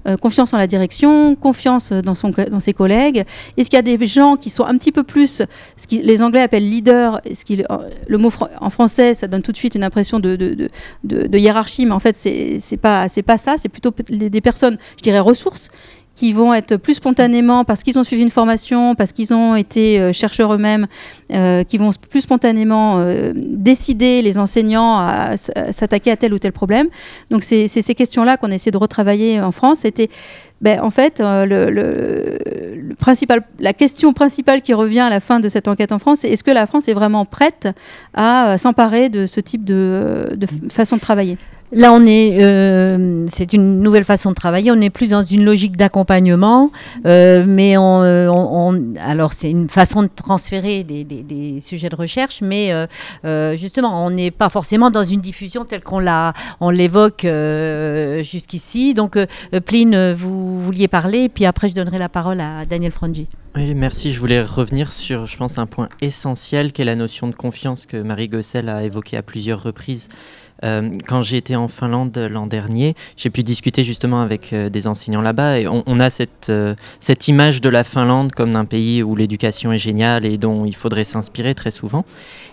euh, confiance en la direction, confiance dans, son, dans ses collègues. Est-ce qu'il y a des gens qui sont un petit peu plus, ce que les Anglais appellent leader, ce qui, le mot en français, ça donne tout de suite une impression de, de, de, de hiérarchie, mais en fait c'est pas, pas ça, c'est plutôt des personnes, je dirais, ressources qui vont être plus spontanément, parce qu'ils ont suivi une formation, parce qu'ils ont été euh, chercheurs eux-mêmes, euh, qui vont plus spontanément euh, décider, les enseignants, à, s'attaquer à tel ou tel problème. Donc c'est ces questions-là qu'on essaie de retravailler en France. C'était ben, en fait, la question principale qui revient à la fin de cette enquête en France, c'est est-ce que la France est vraiment prête à s'emparer de ce type de façon de travailler? Là, on est, euh, c'est une nouvelle façon de travailler. On n'est plus dans une logique d'accompagnement, euh, mais on, euh, on, alors c'est une façon de transférer des, sujets de recherche, mais justement, on n'est pas forcément dans une diffusion telle qu'on l'a, on l'évoque jusqu'ici. Donc, Pline, vous vouliez parler, puis après, je donnerai la parole à Daniel Frangi. Oui, merci. Je voulais revenir sur, je pense, un point essentiel qui est la notion de confiance que Marie Gossel a évoqué à plusieurs reprises. Euh, quand j'ai été en Finlande l'an dernier, j'ai pu discuter justement avec euh, des enseignants là-bas et on, a cette, euh, cette image de la Finlande comme d'un pays où l'éducation est géniale et dont il faudrait s'inspirer très souvent.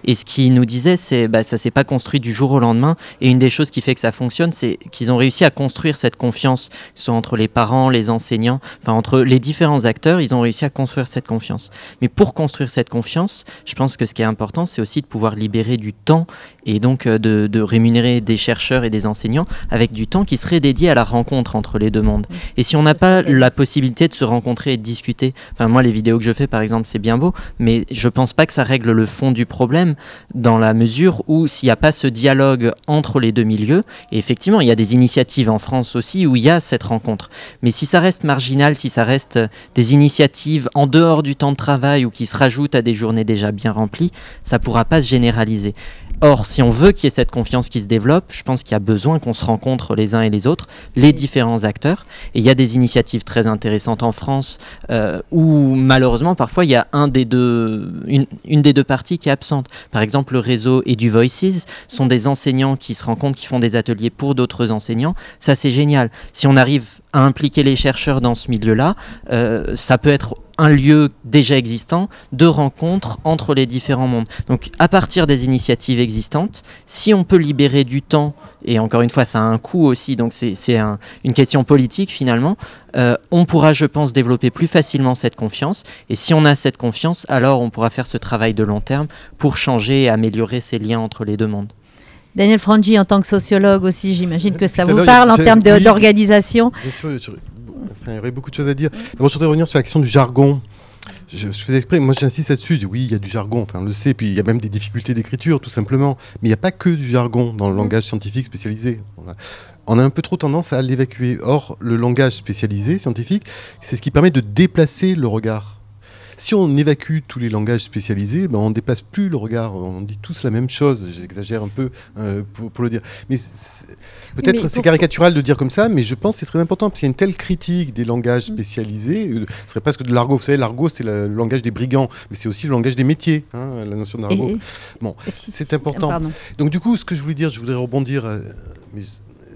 Et ce qu'ils nous disaient, c'est bah, ça s'est pas construit du jour au lendemain. Et une des choses qui fait que ça fonctionne, c'est qu'ils ont réussi à construire cette confiance, soit entre les parents, les enseignants, enfin entre les différents acteurs, ils ont réussi à construire cette confiance. Mais pour construire cette confiance, je pense que ce qui est important, c'est aussi de pouvoir libérer du temps et donc de rémunérer des chercheurs et des enseignants avec du temps qui serait dédié à la rencontre entre les deux mondes. Et si on n'a pas la possibilité de se rencontrer et de discuter, enfin moi les vidéos que je fais par exemple c'est bien beau, mais je pense pas que ça règle le fond du problème dans la mesure où s'il n'y a pas ce dialogue entre les deux milieux, et effectivement il y a des initiatives en France aussi où il y a cette rencontre, mais si ça reste marginal, si ça reste des initiatives en dehors du temps de travail ou qui se rajoutent à des journées déjà bien remplies, ça pourra pas se généraliser. Or, si on veut qu'il y ait cette confiance qui se développe, je pense qu'il y a besoin qu'on se rencontre les uns et les autres, les différents acteurs. Et il y a des initiatives très intéressantes en France euh, où malheureusement parfois il y a un des deux, une, une, des deux parties qui est absente. Par exemple, le réseau et du Voices sont des enseignants qui se rencontrent, qui font des ateliers pour d'autres enseignants. Ça c'est génial. Si on arrive à impliquer les chercheurs dans ce milieu-là, euh, ça peut être un lieu déjà existant de rencontre entre les différents mondes. Donc à partir des initiatives existantes, si on peut libérer du temps, et encore une fois ça a un coût aussi, donc c'est un, une question politique finalement, euh, on pourra je pense développer plus facilement cette confiance, et si on a cette confiance, alors on pourra faire ce travail de long terme pour changer et améliorer ces liens entre les deux mondes. Daniel Frangi, en tant que sociologue aussi, j'imagine que ça vous parle en termes d'organisation. Il y aurait beaucoup de choses à dire. D'abord, je voudrais revenir sur la question du jargon. Je, fais exprès, moi j'insiste là-dessus, oui, il y a du jargon, enfin on le sait, puis il y a même des difficultés d'écriture, tout simplement. Mais il n'y a pas que du jargon dans le langage scientifique spécialisé. On a un peu trop tendance à l'évacuer. Or, le langage spécialisé, scientifique, c'est ce qui permet de déplacer le regard si on évacue tous les langages spécialisés, ben on ne déplace plus le regard. On dit tous la même chose. J'exagère un peu euh, pour, le dire. Mais peut-être c'est caricatural de dire comme ça, mais je pense que c'est très important parce qu'il y a une telle critique des langages mm. spécialisés. Euh, ce serait presque de l'argot. Vous savez, l'argot, c'est le langage des brigands, mais c'est aussi le langage des métiers, hein, la notion d'argot. Bon, c'est important. Donc du coup, ce que je voulais dire, je voudrais rebondir. Euh, mais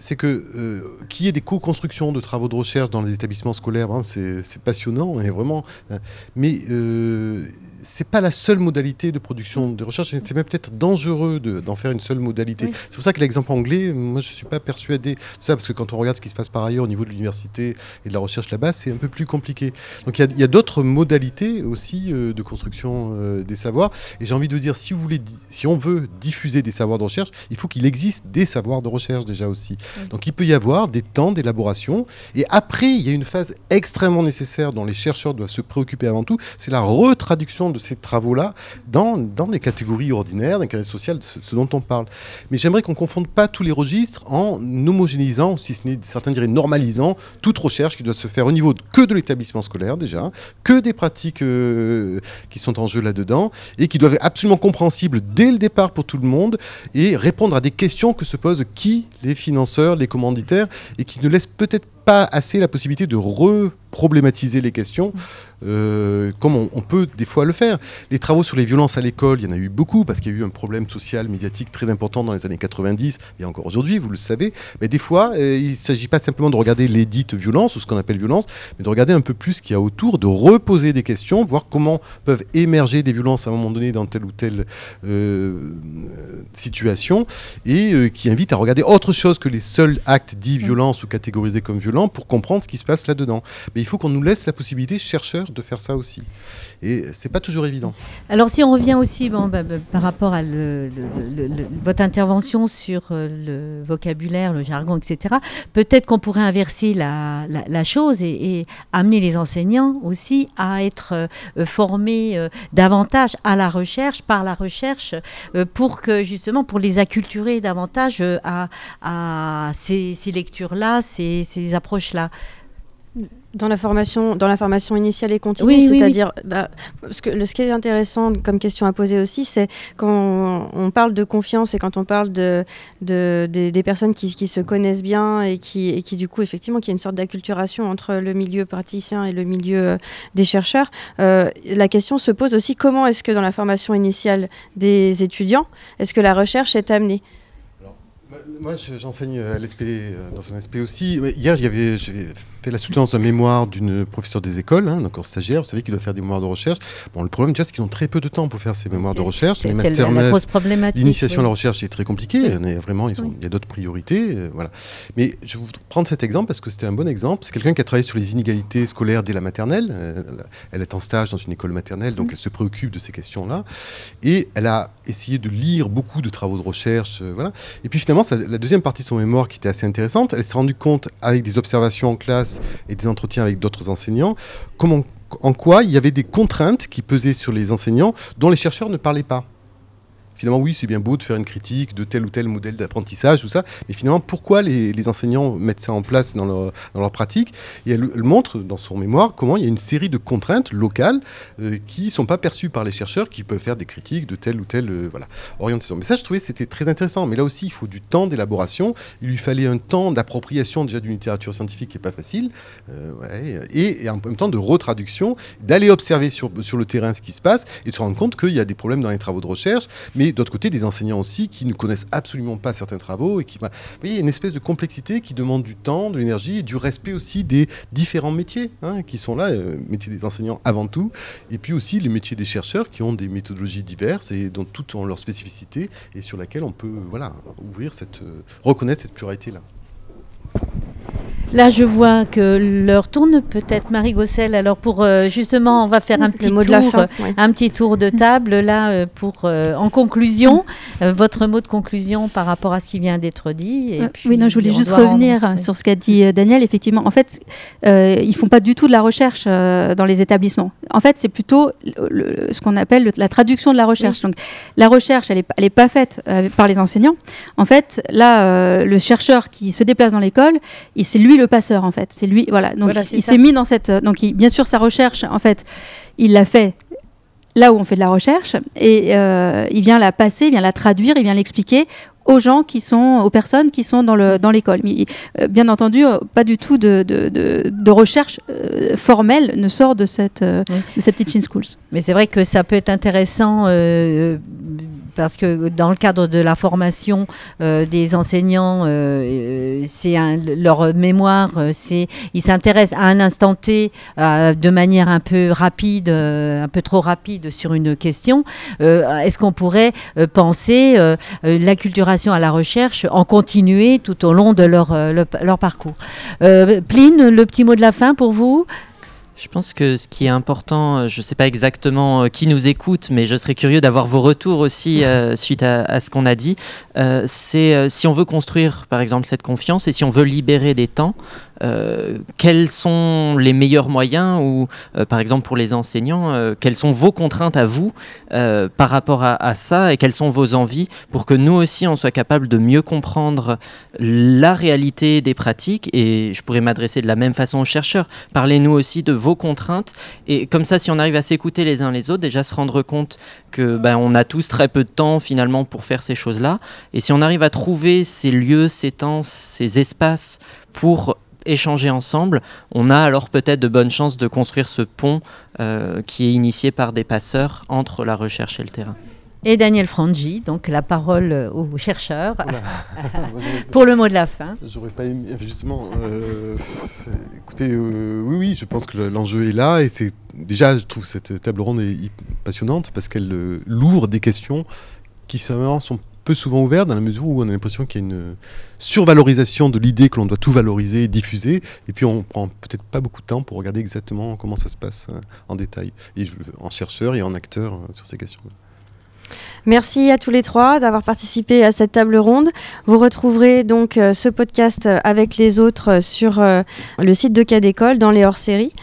c'est que euh, qu'il y ait des co-constructions de travaux de recherche dans les établissements scolaires, hein, c'est passionnant et vraiment. Hein. mais euh, c'est pas la seule modalité de production de recherche. C'est même peut-être dangereux d'en faire une seule modalité. C'est pour ça que l'exemple anglais, moi, je suis pas persuadé de ça, parce que quand on regarde ce qui se passe par ailleurs au niveau de l'université et de la recherche là-bas, c'est un peu plus compliqué. Donc il y a, d'autres modalités aussi euh, de construction euh, des savoirs. Et j'ai envie de dire, si vous voulez, si on veut diffuser des savoirs de recherche, il faut qu'il existe des savoirs de recherche déjà aussi. Donc il peut y avoir des temps d'élaboration. Et après, il y a une phase extrêmement nécessaire dont les chercheurs doivent se préoccuper avant tout, c'est la retraduction de ces travaux-là dans, dans des catégories ordinaires, des catégories sociales, ce, dont on parle. Mais j'aimerais qu'on ne confonde pas tous les registres en homogénéisant, si ce n'est certains diraient normalisant, toute recherche qui doit se faire au niveau que de l'établissement scolaire déjà, que des pratiques euh, qui sont en jeu là-dedans, et qui doivent être absolument compréhensibles dès le départ pour tout le monde, et répondre à des questions que se posent qui Les financeurs, les commanditaires, et qui ne laissent peut-être pas assez la possibilité de reproblématiser les questions euh, comme on, peut des fois le faire. Les travaux sur les violences à l'école, il y en a eu beaucoup parce qu'il y a eu un problème social, médiatique très important dans les années 90 et encore aujourd'hui, vous le savez. Mais des fois, euh, il ne s'agit pas simplement de regarder les dites violences ou ce qu'on appelle violence, mais de regarder un peu plus ce qu'il y a autour, de reposer des questions, voir comment peuvent émerger des violences à un moment donné dans telle ou telle euh, situation et qui invite à regarder autre chose que les seuls actes dits violences ou catégorisés comme violences pour comprendre ce qui se passe là-dedans. Mais il faut qu'on nous laisse la possibilité, chercheurs, de faire ça aussi. Et c'est pas toujours évident. Alors si on revient aussi bon, bah, bah, par rapport à votre intervention sur euh, le vocabulaire, le jargon, etc., peut-être qu'on pourrait inverser la, chose et, amener les enseignants aussi à être euh, formés euh, davantage à la recherche, par la recherche, pour que justement, pour les acculturer davantage à, à ces, lectures-là, ces, ces approches-là. Dans la formation, dans la formation initiale et continue, c'est-à-dire, bah, ce, que, ce qui est intéressant comme question à poser aussi, c'est quand on, parle de confiance et quand on parle de, de des, personnes qui, qui, se connaissent bien et qui, et qui du coup effectivement, qui y a une sorte d'acculturation entre le milieu praticien et le milieu euh, des chercheurs, euh, la question se pose aussi comment est-ce que dans la formation initiale des étudiants, est-ce que la recherche est amenée? Moi, j'enseigne à l'SP, euh, dans un SP aussi. Hier, j'ai fait la soutenance d'un mémoire d'une professeure des écoles, hein, encore stagiaire, vous savez, qui doit faire des mémoires de recherche. Bon, le problème, déjà, c'est qu'ils ont très peu de temps pour faire ces mémoires de recherche. C'est la grosse problématique. L'initiation à la recherche est très compliquée. vraiment, il y a d'autres priorités. Euh, voilà. Mais je vais vous prendre cet exemple parce que c'était un bon exemple. C'est quelqu'un qui a travaillé sur les inégalités scolaires dès la maternelle. Euh, elle est en stage dans une école maternelle, donc elle se préoccupe de ces questions-là. Et elle a essayé de lire beaucoup de travaux de recherche. voilà. Et puis finalement, la deuxième partie de son mémoire qui était assez intéressante, elle s'est rendue compte avec des observations en classe et des entretiens avec d'autres enseignants, en quoi il y avait des contraintes qui pesaient sur les enseignants dont les chercheurs ne parlaient pas finalement, oui, c'est bien beau de faire une critique de tel ou tel modèle d'apprentissage, tout ça, mais finalement, pourquoi les, enseignants mettent ça en place dans leur, dans leur pratique Et elle, montre dans son mémoire comment il y a une série de contraintes locales euh, qui ne sont pas perçues par les chercheurs, qui peuvent faire des critiques de telle ou telle euh, voilà, orientation. Mais ça, je trouvais c'était très intéressant. Mais là aussi, il faut du temps d'élaboration. Il lui fallait un temps d'appropriation déjà d'une littérature scientifique qui n'est pas facile, euh, et, en même temps de retraduction, d'aller observer sur, sur le terrain ce qui se passe et de se rendre compte qu'il y a des problèmes dans les travaux de recherche, mais d'autre côté, des enseignants aussi qui ne connaissent absolument pas certains travaux et qui, vous voyez, une espèce de complexité qui demande du temps, de l'énergie et du respect aussi des différents métiers hein, qui sont là, euh, métier des enseignants avant tout, et puis aussi les métiers des chercheurs qui ont des méthodologies diverses et dont toutes ont leur spécificité et sur laquelle on peut, voilà, ouvrir cette, euh, reconnaître cette pluralité là. Là, je vois que l'heure tourne peut-être, Marie Gossel. Alors, pour euh, justement, on va faire un petit, tour, un petit tour de table, là, euh, pour, euh, en conclusion, votre mot de conclusion par rapport à ce qui vient d'être dit. Et puis, oui, non, je voulais juste revenir sur ce qu'a dit Daniel. Effectivement, en fait, ils ne font pas du tout de la recherche dans les établissements. En fait, c'est plutôt ce qu'on appelle la traduction de la recherche. Donc, la recherche, elle n'est elle est pas faite par les enseignants. En fait, là, le chercheur qui se déplace dans l'école, c'est lui le passeur en fait. C'est lui, voilà. Donc il, s'est mis dans cette. Donc bien sûr sa recherche en fait, il l'a fait là où on fait de la recherche et euh, il vient la passer, il vient la traduire, il vient l'expliquer aux gens qui sont, aux personnes qui sont dans le dans l'école. Mais euh, bien entendu, euh, pas du tout de, de, de, recherche formelle ne sort de cette de cette teaching schools. Mais c'est vrai que ça peut être intéressant parce que dans le cadre de la formation euh, des enseignants, euh, c'est leur mémoire, euh, c'est ils s'intéressent à un instant T de manière un peu rapide, un peu trop rapide sur une question. Est-ce qu'on pourrait penser l'acculturation à la recherche en continuer tout au long de leur, leur parcours Pline, le petit mot de la fin pour vous? Je pense que ce qui est important, euh, je ne sais pas exactement euh, qui nous écoute, mais je serais curieux d'avoir vos retours aussi euh, suite à, ce qu'on a dit. c'est si on veut construire, par exemple, cette confiance et si on veut libérer des temps, euh, quels sont les meilleurs moyens ou, euh, par exemple, pour les enseignants, euh, quelles sont vos contraintes à vous par rapport à, ça et quelles sont vos envies pour que nous aussi, on soit capable de mieux comprendre la réalité des pratiques et je pourrais m'adresser de la même façon aux chercheurs. Parlez-nous aussi de vos contraintes et comme ça, si on arrive à s'écouter les uns les autres, déjà se rendre compte que ben, on a tous très peu de temps finalement pour faire ces choses-là et si on arrive à trouver ces lieux, ces temps, ces espaces pour échanger ensemble, on a alors peut-être de bonnes chances de construire ce pont euh, qui est initié par des passeurs entre la recherche et le terrain. Et Daniel Frangi, donc la parole aux chercheurs pour le mot de la fin. J'aurais pas aimé, justement, euh, écoutez, euh, oui, oui, je pense que l'enjeu est là et c'est déjà, je trouve cette table ronde est passionnante parce qu'elle l'ouvre des questions qui sont peu souvent ouvert dans la mesure où on a l'impression qu'il y a une survalorisation de l'idée que l'on doit tout valoriser, diffuser, et puis on prend peut-être pas beaucoup de temps pour regarder exactement comment ça se passe euh, en détail, et en chercheur et en acteur euh, sur ces questions. Merci à tous les trois d'avoir participé à cette table ronde. Vous retrouverez donc euh, ce podcast avec les autres sur le site de Cas d'école dans les hors-séries.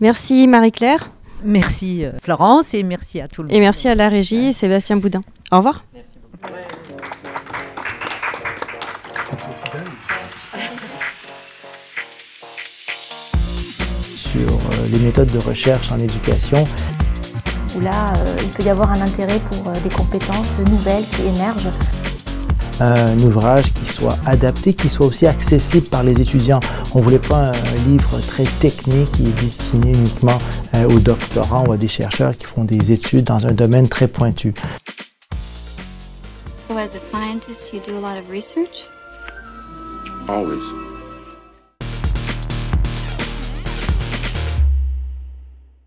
Merci Marie-Claire. Merci Florence et merci à tout le monde. Et merci à la régie, Sébastien Boudin. Au revoir. Sur euh, les méthodes de recherche en éducation. Où là, euh, il peut y avoir un intérêt pour euh, des compétences nouvelles qui émergent. Un ouvrage qui soit adapté, qui soit aussi accessible par les étudiants. On ne voulait pas un livre très technique qui est destiné uniquement aux doctorants ou à des chercheurs qui font des études dans un domaine très pointu. So as a scientist, you do a lot of research? Always.